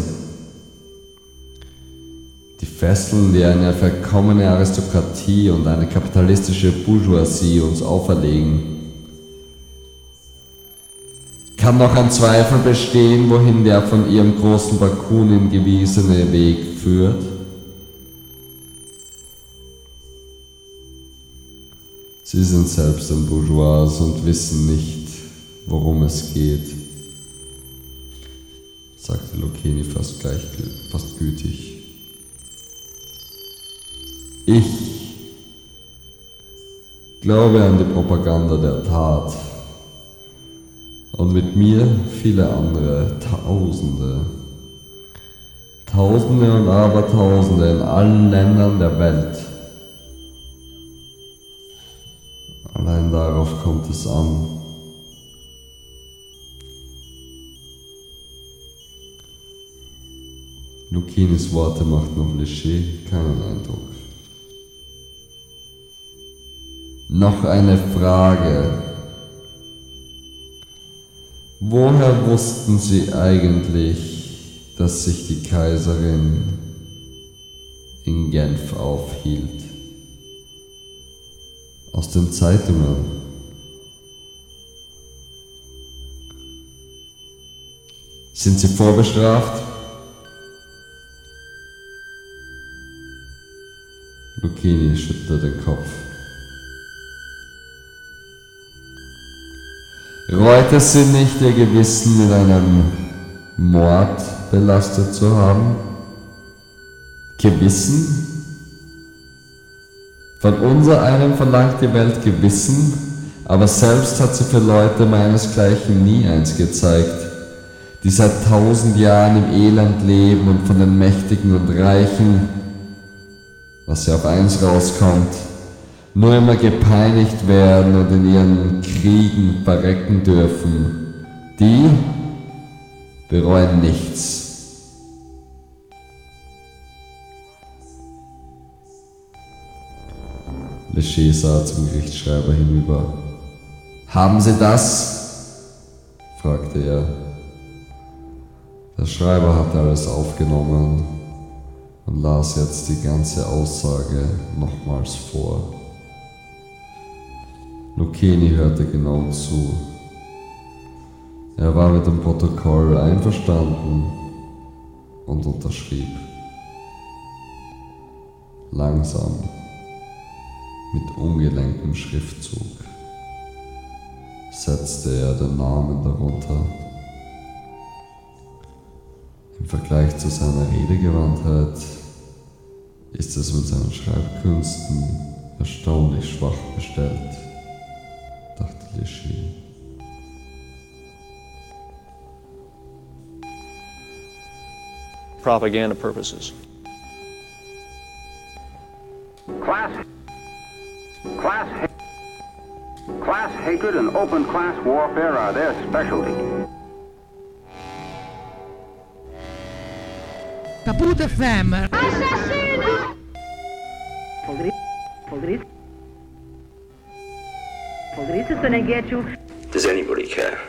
Die Fesseln, die eine verkommene Aristokratie und eine kapitalistische Bourgeoisie uns auferlegen. Kann noch ein Zweifel bestehen, wohin der von ihrem großen Bakunin gewiesene Weg führt? Sie sind selbst ein Bourgeois und wissen nicht, worum es geht, sagte Lucchini fast, fast gütig. Ich glaube an die Propaganda der Tat und mit mir viele andere, Tausende. Tausende und Abertausende in allen Ländern der Welt. Allein darauf kommt es an. Lucinis Worte machten auf Leger keinen Eindruck. Noch eine Frage. Woher wussten Sie eigentlich, dass sich die Kaiserin in Genf aufhielt? Aus den Zeitungen. Sind Sie vorbestraft? Lucchini schüttelte den Kopf. Reut es Sie nicht, Ihr Gewissen mit einem Mord belastet zu haben? Gewissen? Von unser einem verlangt die Welt Gewissen, aber selbst hat sie für Leute meinesgleichen nie eins gezeigt, die seit tausend Jahren im Elend leben und von den Mächtigen und Reichen, was ja auf eins rauskommt, nur immer gepeinigt werden und in ihren Kriegen verrecken dürfen. Die bereuen nichts. Sah zum Gerichtsschreiber hinüber. Haben Sie das? fragte er. Der Schreiber hatte alles aufgenommen und las jetzt die ganze Aussage nochmals vor. Lucchini hörte genau zu. Er war mit dem Protokoll einverstanden und unterschrieb. Langsam, mit ungelenkem Schriftzug, setzte er den Namen darunter. Im Vergleich zu seiner Redegewandtheit ist es mit seinen Schreibkünsten erstaunlich schwach bestellt, dachte Lischi. propaganda purposes. Class, class, ha- class hatred and open class warfare are their specialty. Kaput FM. Does anybody care?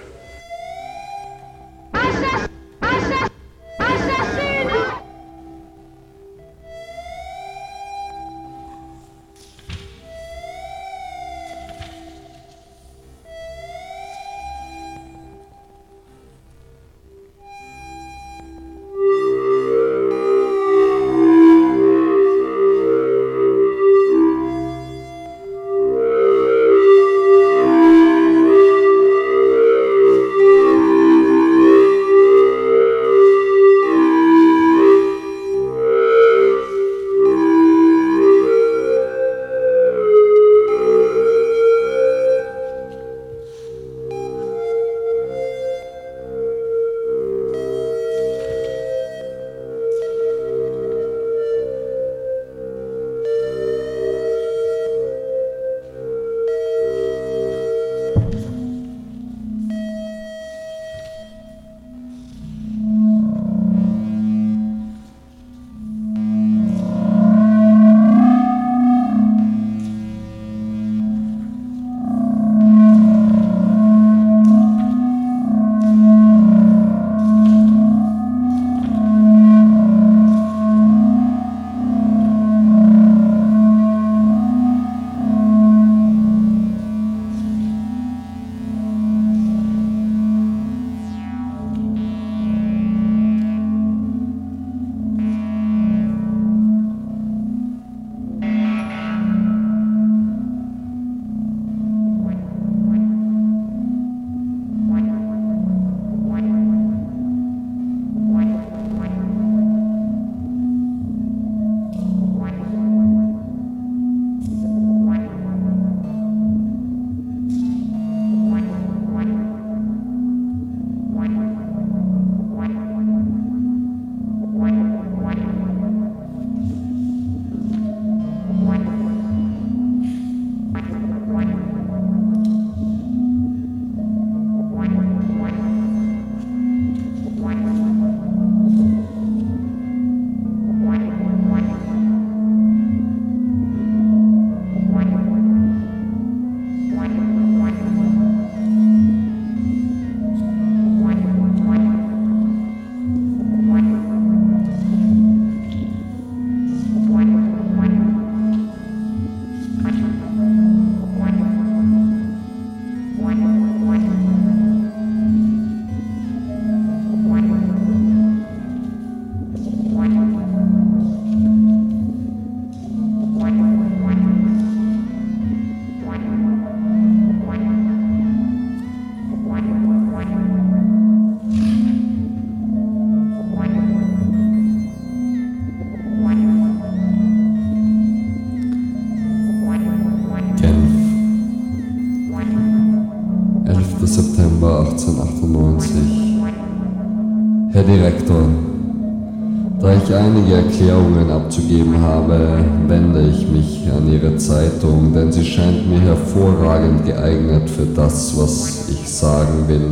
Abzugeben habe, wende ich mich an Ihre Zeitung, denn sie scheint mir hervorragend geeignet für das, was ich sagen will.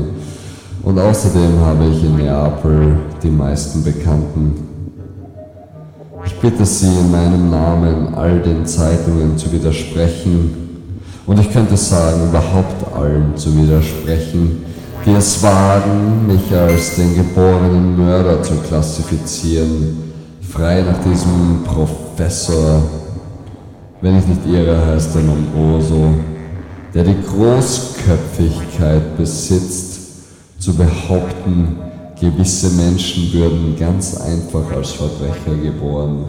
Und außerdem habe ich in Neapel die meisten Bekannten. Ich bitte Sie in meinem Namen all den Zeitungen zu widersprechen und ich könnte sagen, überhaupt allen zu widersprechen, die es wagen, mich als den geborenen Mörder zu klassifizieren, frei nach diesem Professor, wenn ich nicht irre, heißt er Lombroso, der die Großköpfigkeit besitzt, zu behaupten, gewisse Menschen würden ganz einfach als Verbrecher geboren.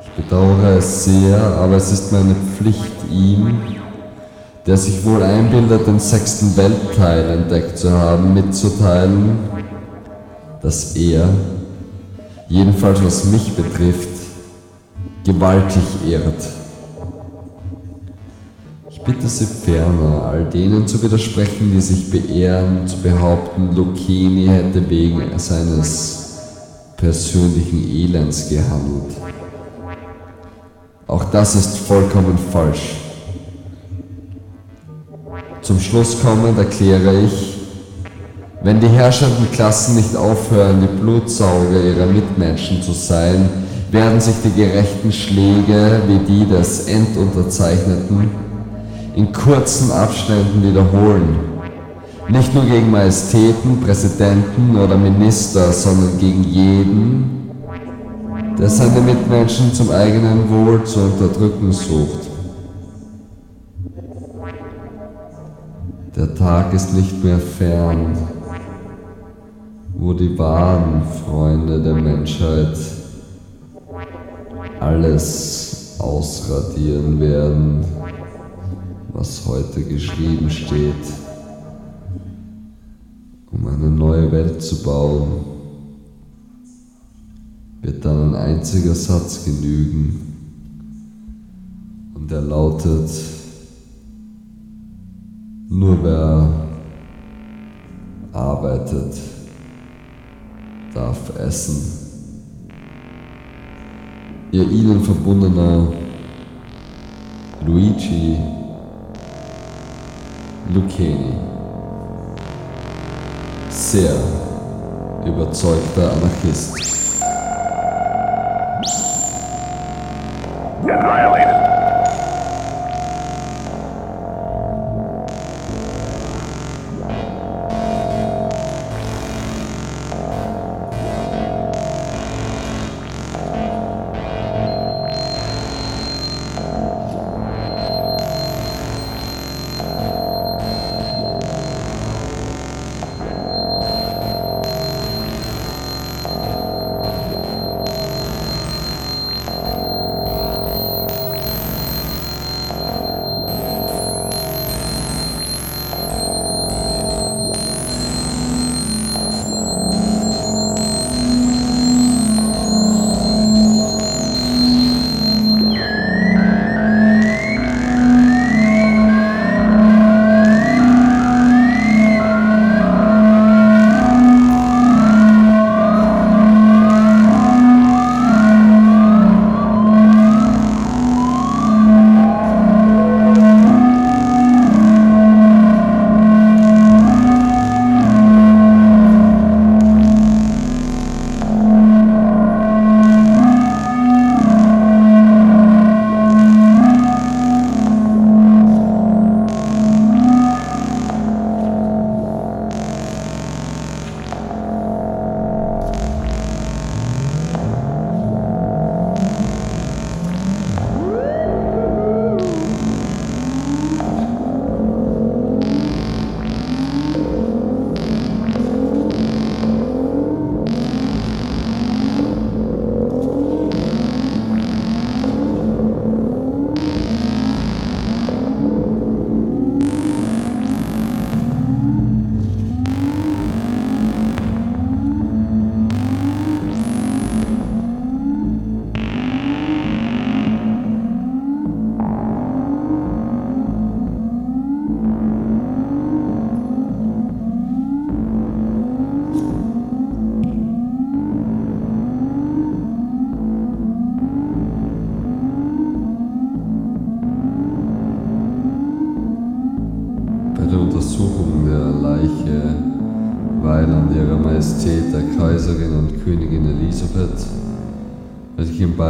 Ich bedauere es sehr, aber es ist meine Pflicht, ihm, der sich wohl einbildet, den sechsten Weltteil entdeckt zu haben, mitzuteilen, dass er, jedenfalls was mich betrifft, gewaltig irrt. Ich bitte Sie ferner, all denen zu widersprechen, die sich beehren, zu behaupten, Lucchini hätte wegen seines persönlichen Elends gehandelt. Auch das ist vollkommen falsch. Zum Schluss kommend erkläre ich, wenn die herrschenden Klassen nicht aufhören, die Blutsauger ihrer Mitmenschen zu sein, werden sich die gerechten Schläge wie die des Endunterzeichneten in kurzen Abständen wiederholen. Nicht nur gegen Majestäten, Präsidenten oder Minister, sondern gegen jeden, der seine Mitmenschen zum eigenen Wohl zu unterdrücken sucht. Der Tag ist nicht mehr fern, wo die wahren Freunde der Menschheit alles ausradieren werden, was heute geschrieben steht, um eine neue Welt zu bauen, wird dann ein einziger Satz genügen und er lautet, nur wer arbeitet, darf essen. Ihr ihnen verbundener Luigi Lucchini. Sehr überzeugter Anarchist.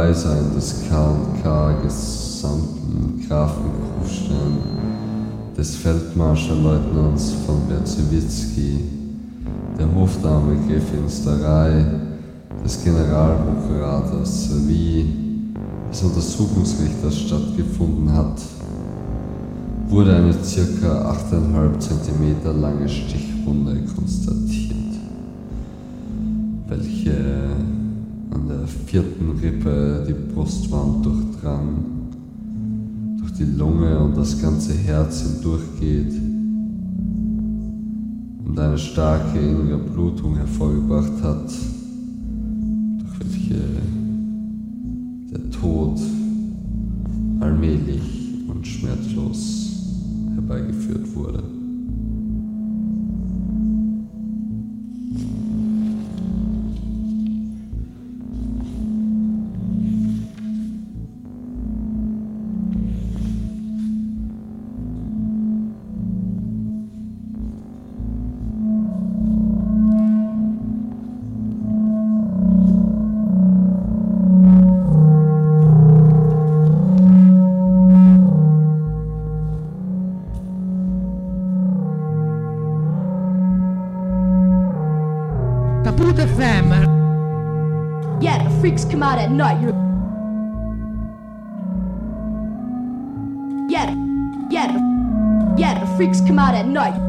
Beisein des K&K gesamten Grafen Kufstein, des Feldmarschallleutnants von Berzewitzki, der Hofdame Gräfin Starei, des Generalprokurators sowie des Untersuchungsrichters stattgefunden hat, wurde eine ca. 8,5 cm lange Stichwunde konstatiert, vierten Rippe die Brustwand durchdrang, durch die Lunge und das ganze Herz hindurchgeht und eine starke innere Blutung hervorgebracht hat, durch welche der Tod allmählich und schmerzlos herbeigeführt wurde. At night. You're yeah, yeah, yeah, the freaks come out at night.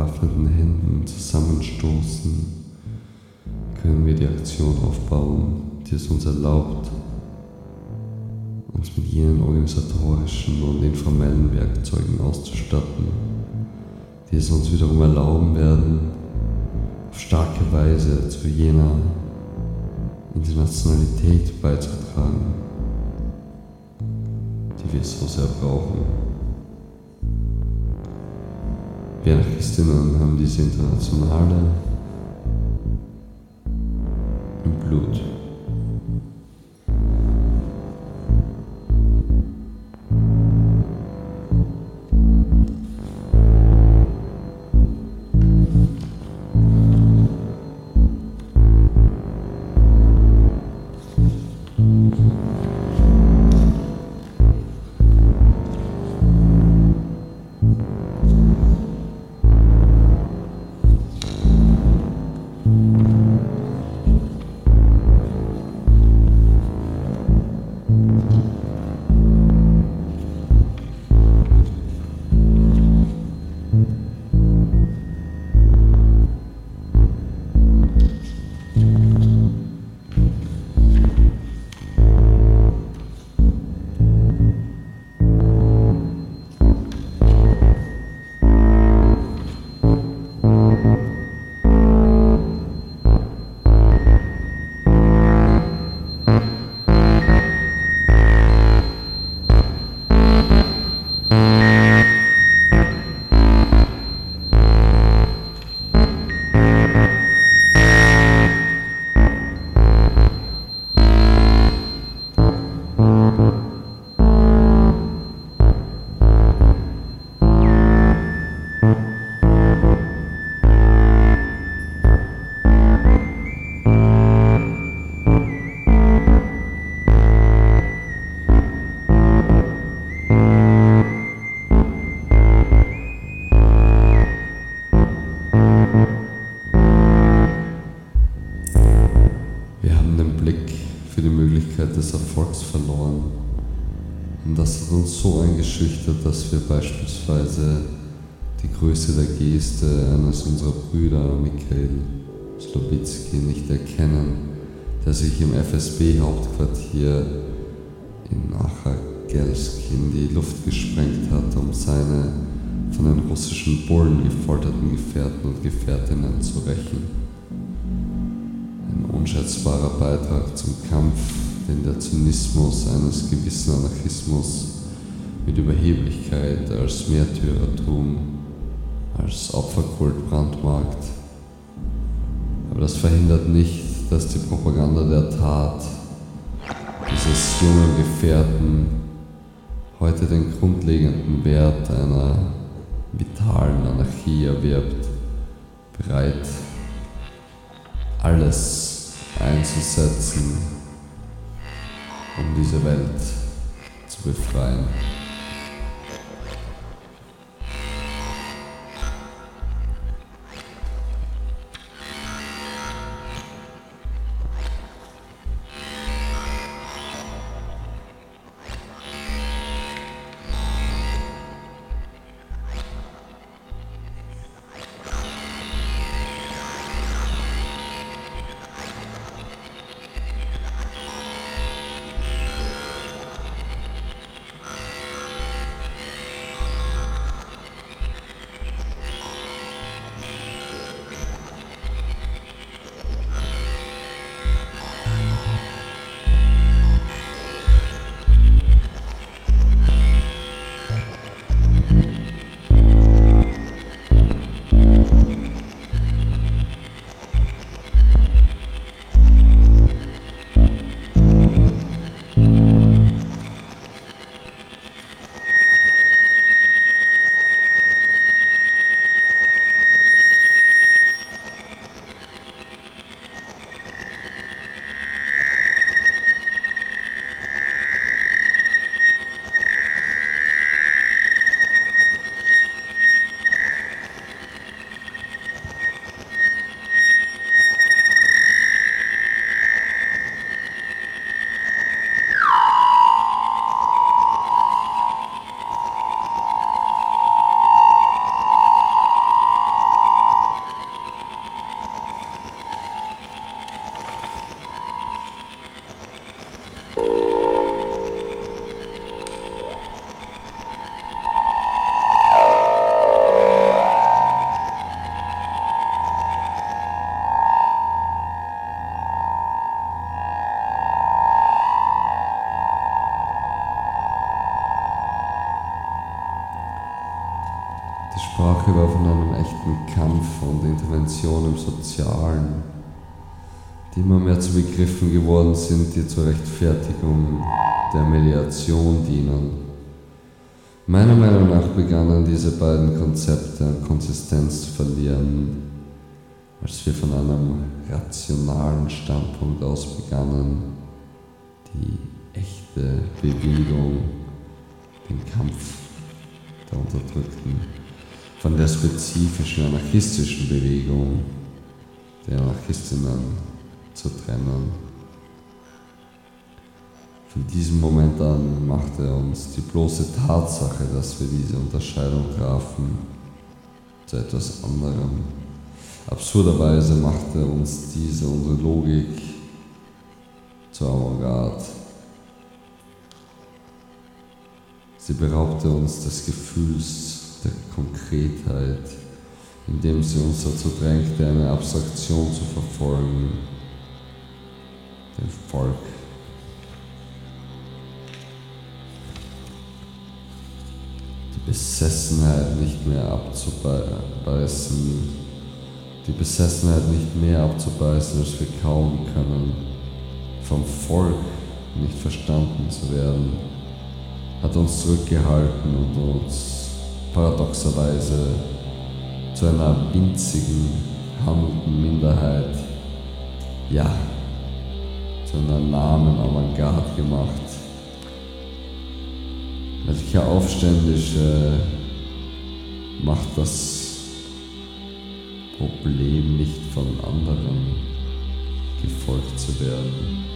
Bewaffneten Händen zusammenstoßen, können wir die Aktion aufbauen, die es uns erlaubt, uns mit jenen organisatorischen und informellen Werkzeugen auszustatten, die es uns wiederum erlauben werden, auf starke Weise zu jener Internationalität beizutragen, die wir so sehr brauchen. Wir Anarchistinnen haben diese Internationale des Erfolgs verloren. Und das hat uns so eingeschüchtert, dass wir beispielsweise die Größe der Geste eines unserer Brüder, Mikhail Slobitzky, nicht erkennen, der sich im FSB-Hauptquartier in Achagelsk in die Luft gesprengt hat, um seine von den russischen Bullen gefolterten Gefährten und Gefährtinnen zu rächen. Ein unschätzbarer Beitrag zum Kampf, den der Zynismus eines gewissen Anarchismus mit Überheblichkeit als Märtyrertum, als Opferkult brandmarkt. Aber das verhindert nicht, dass die Propaganda der Tat dieses jungen Gefährten heute den grundlegenden Wert einer vitalen Anarchie erwirbt, bereit alles einzusetzen, um diese Welt zu befreien. Intervention im Sozialen, die immer mehr zu Begriffen geworden sind, die zur Rechtfertigung der Mediation dienen. Meiner Meinung nach begannen diese beiden Konzepte an Konsistenz zu verlieren, als wir von einem rationalen Standpunkt aus begannen, die echte Bewegung, den Kampf der Unterdrückten von der spezifischen anarchistischen Bewegung der Anarchistinnen zu trennen. Von diesem Moment an machte uns die bloße Tatsache, dass wir diese Unterscheidung trafen, zu etwas anderem. Absurderweise machte uns diese unsere Logik zur Avantgarde. Sie beraubte uns des Gefühls Konkretheit, indem sie uns dazu drängte, eine Abstraktion zu verfolgen, den Volk. Die Besessenheit nicht mehr abzubeißen, die Besessenheit nicht mehr abzubeißen, als wir kaum können, vom Volk nicht verstanden zu werden, hat uns zurückgehalten und uns paradoxerweise zu einer winzigen, handelnden Minderheit, ja, zu einer lahmen Avantgarde gemacht. Welcher Aufständische macht das Problem nicht von anderen gefolgt zu werden?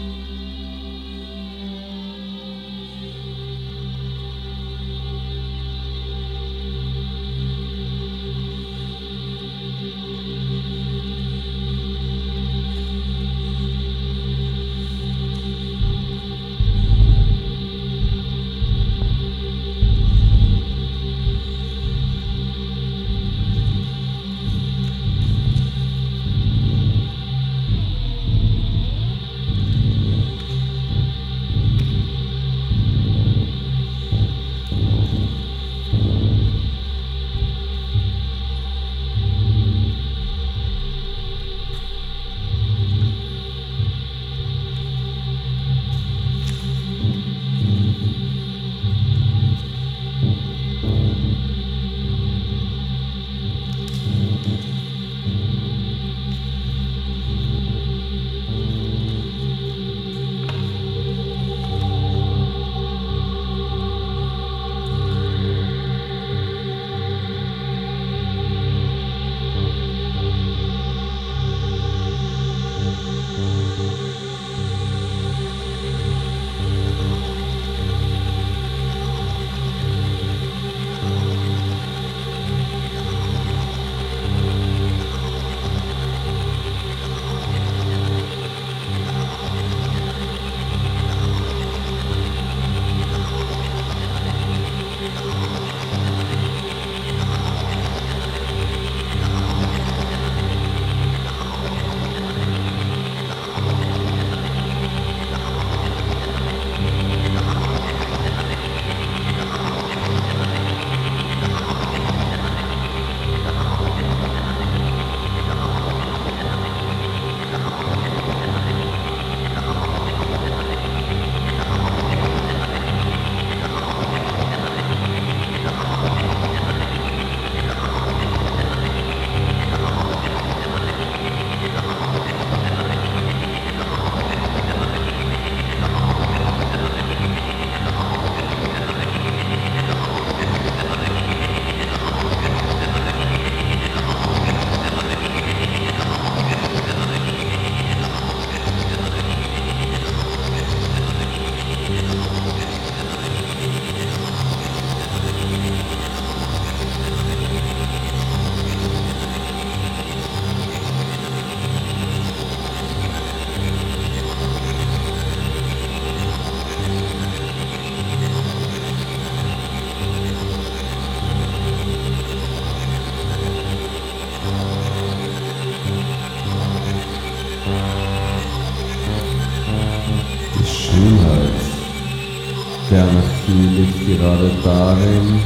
Gerade darin,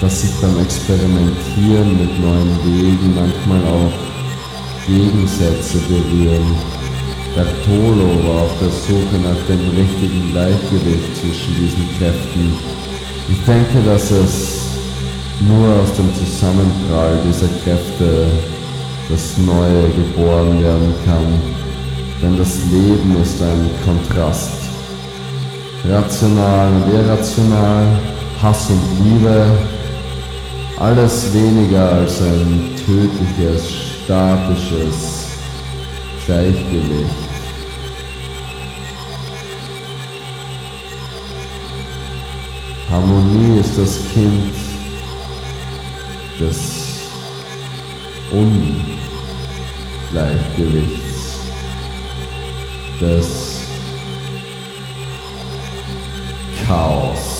dass sich beim Experimentieren mit neuen Wegen manchmal auch Gegensätze berühren. Bertolo war auf der Suche nach dem richtigen Gleichgewicht zwischen diesen Kräften. Ich denke, dass es nur aus dem Zusammenprall dieser Kräfte das Neue geboren werden kann. Denn das Leben ist ein Kontrast rational und irrational, Hass und Liebe, alles weniger als ein tödliches, statisches Gleichgewicht. Harmonie ist das Kind des Ungleichgewichts, des House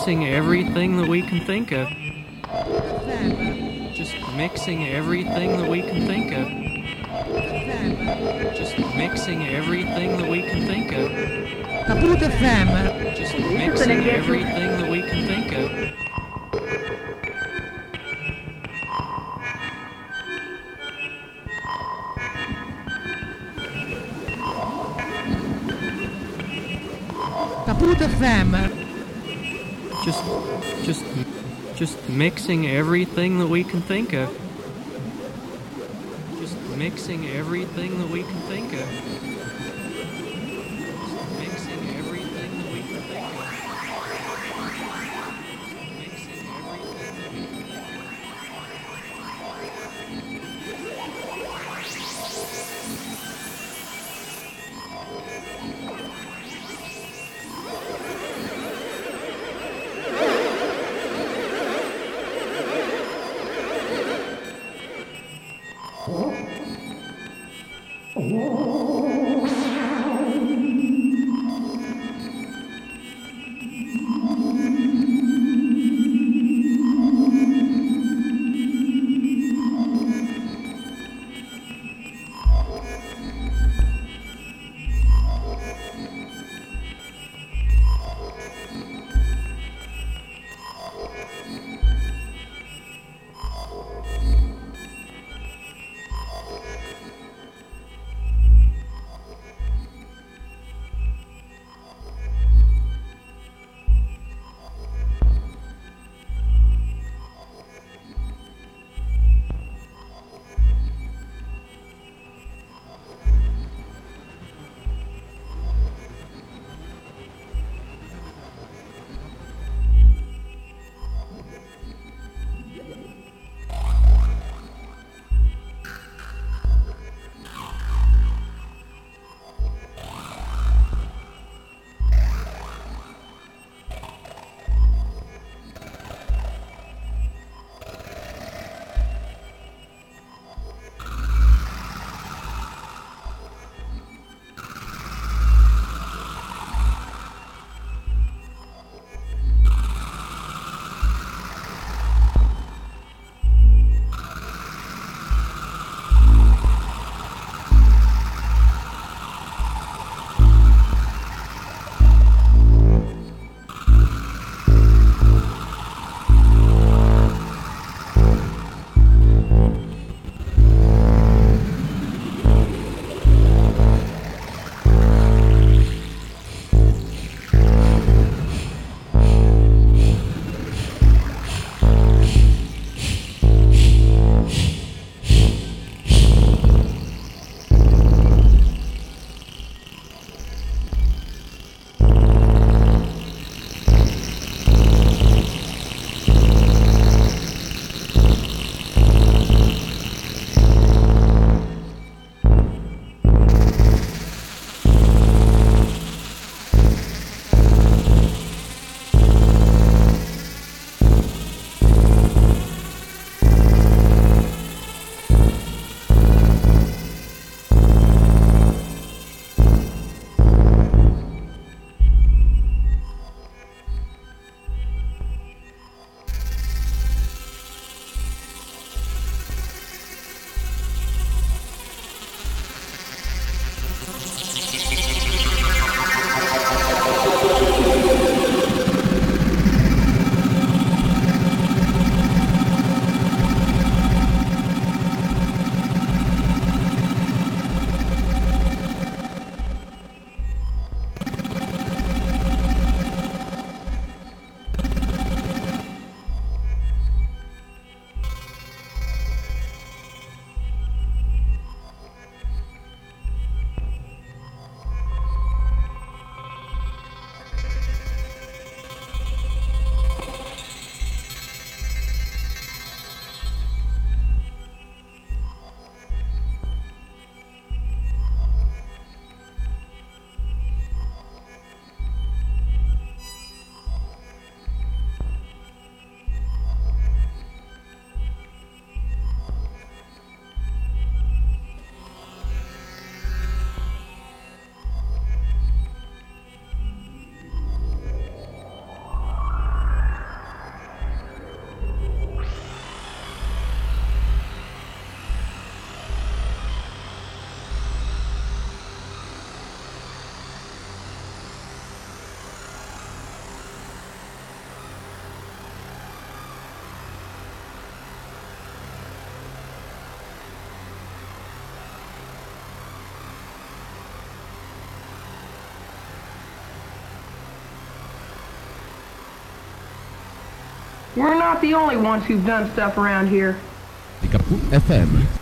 mixing everything that we can think of. Just mixing everything that we can think of. Just mixing everything that we can think of. FM. Just mixing everything mixing everything that we can think of. Just mixing everything that we can think of. We're not the only ones who've done stuff around here. Kapoot FM.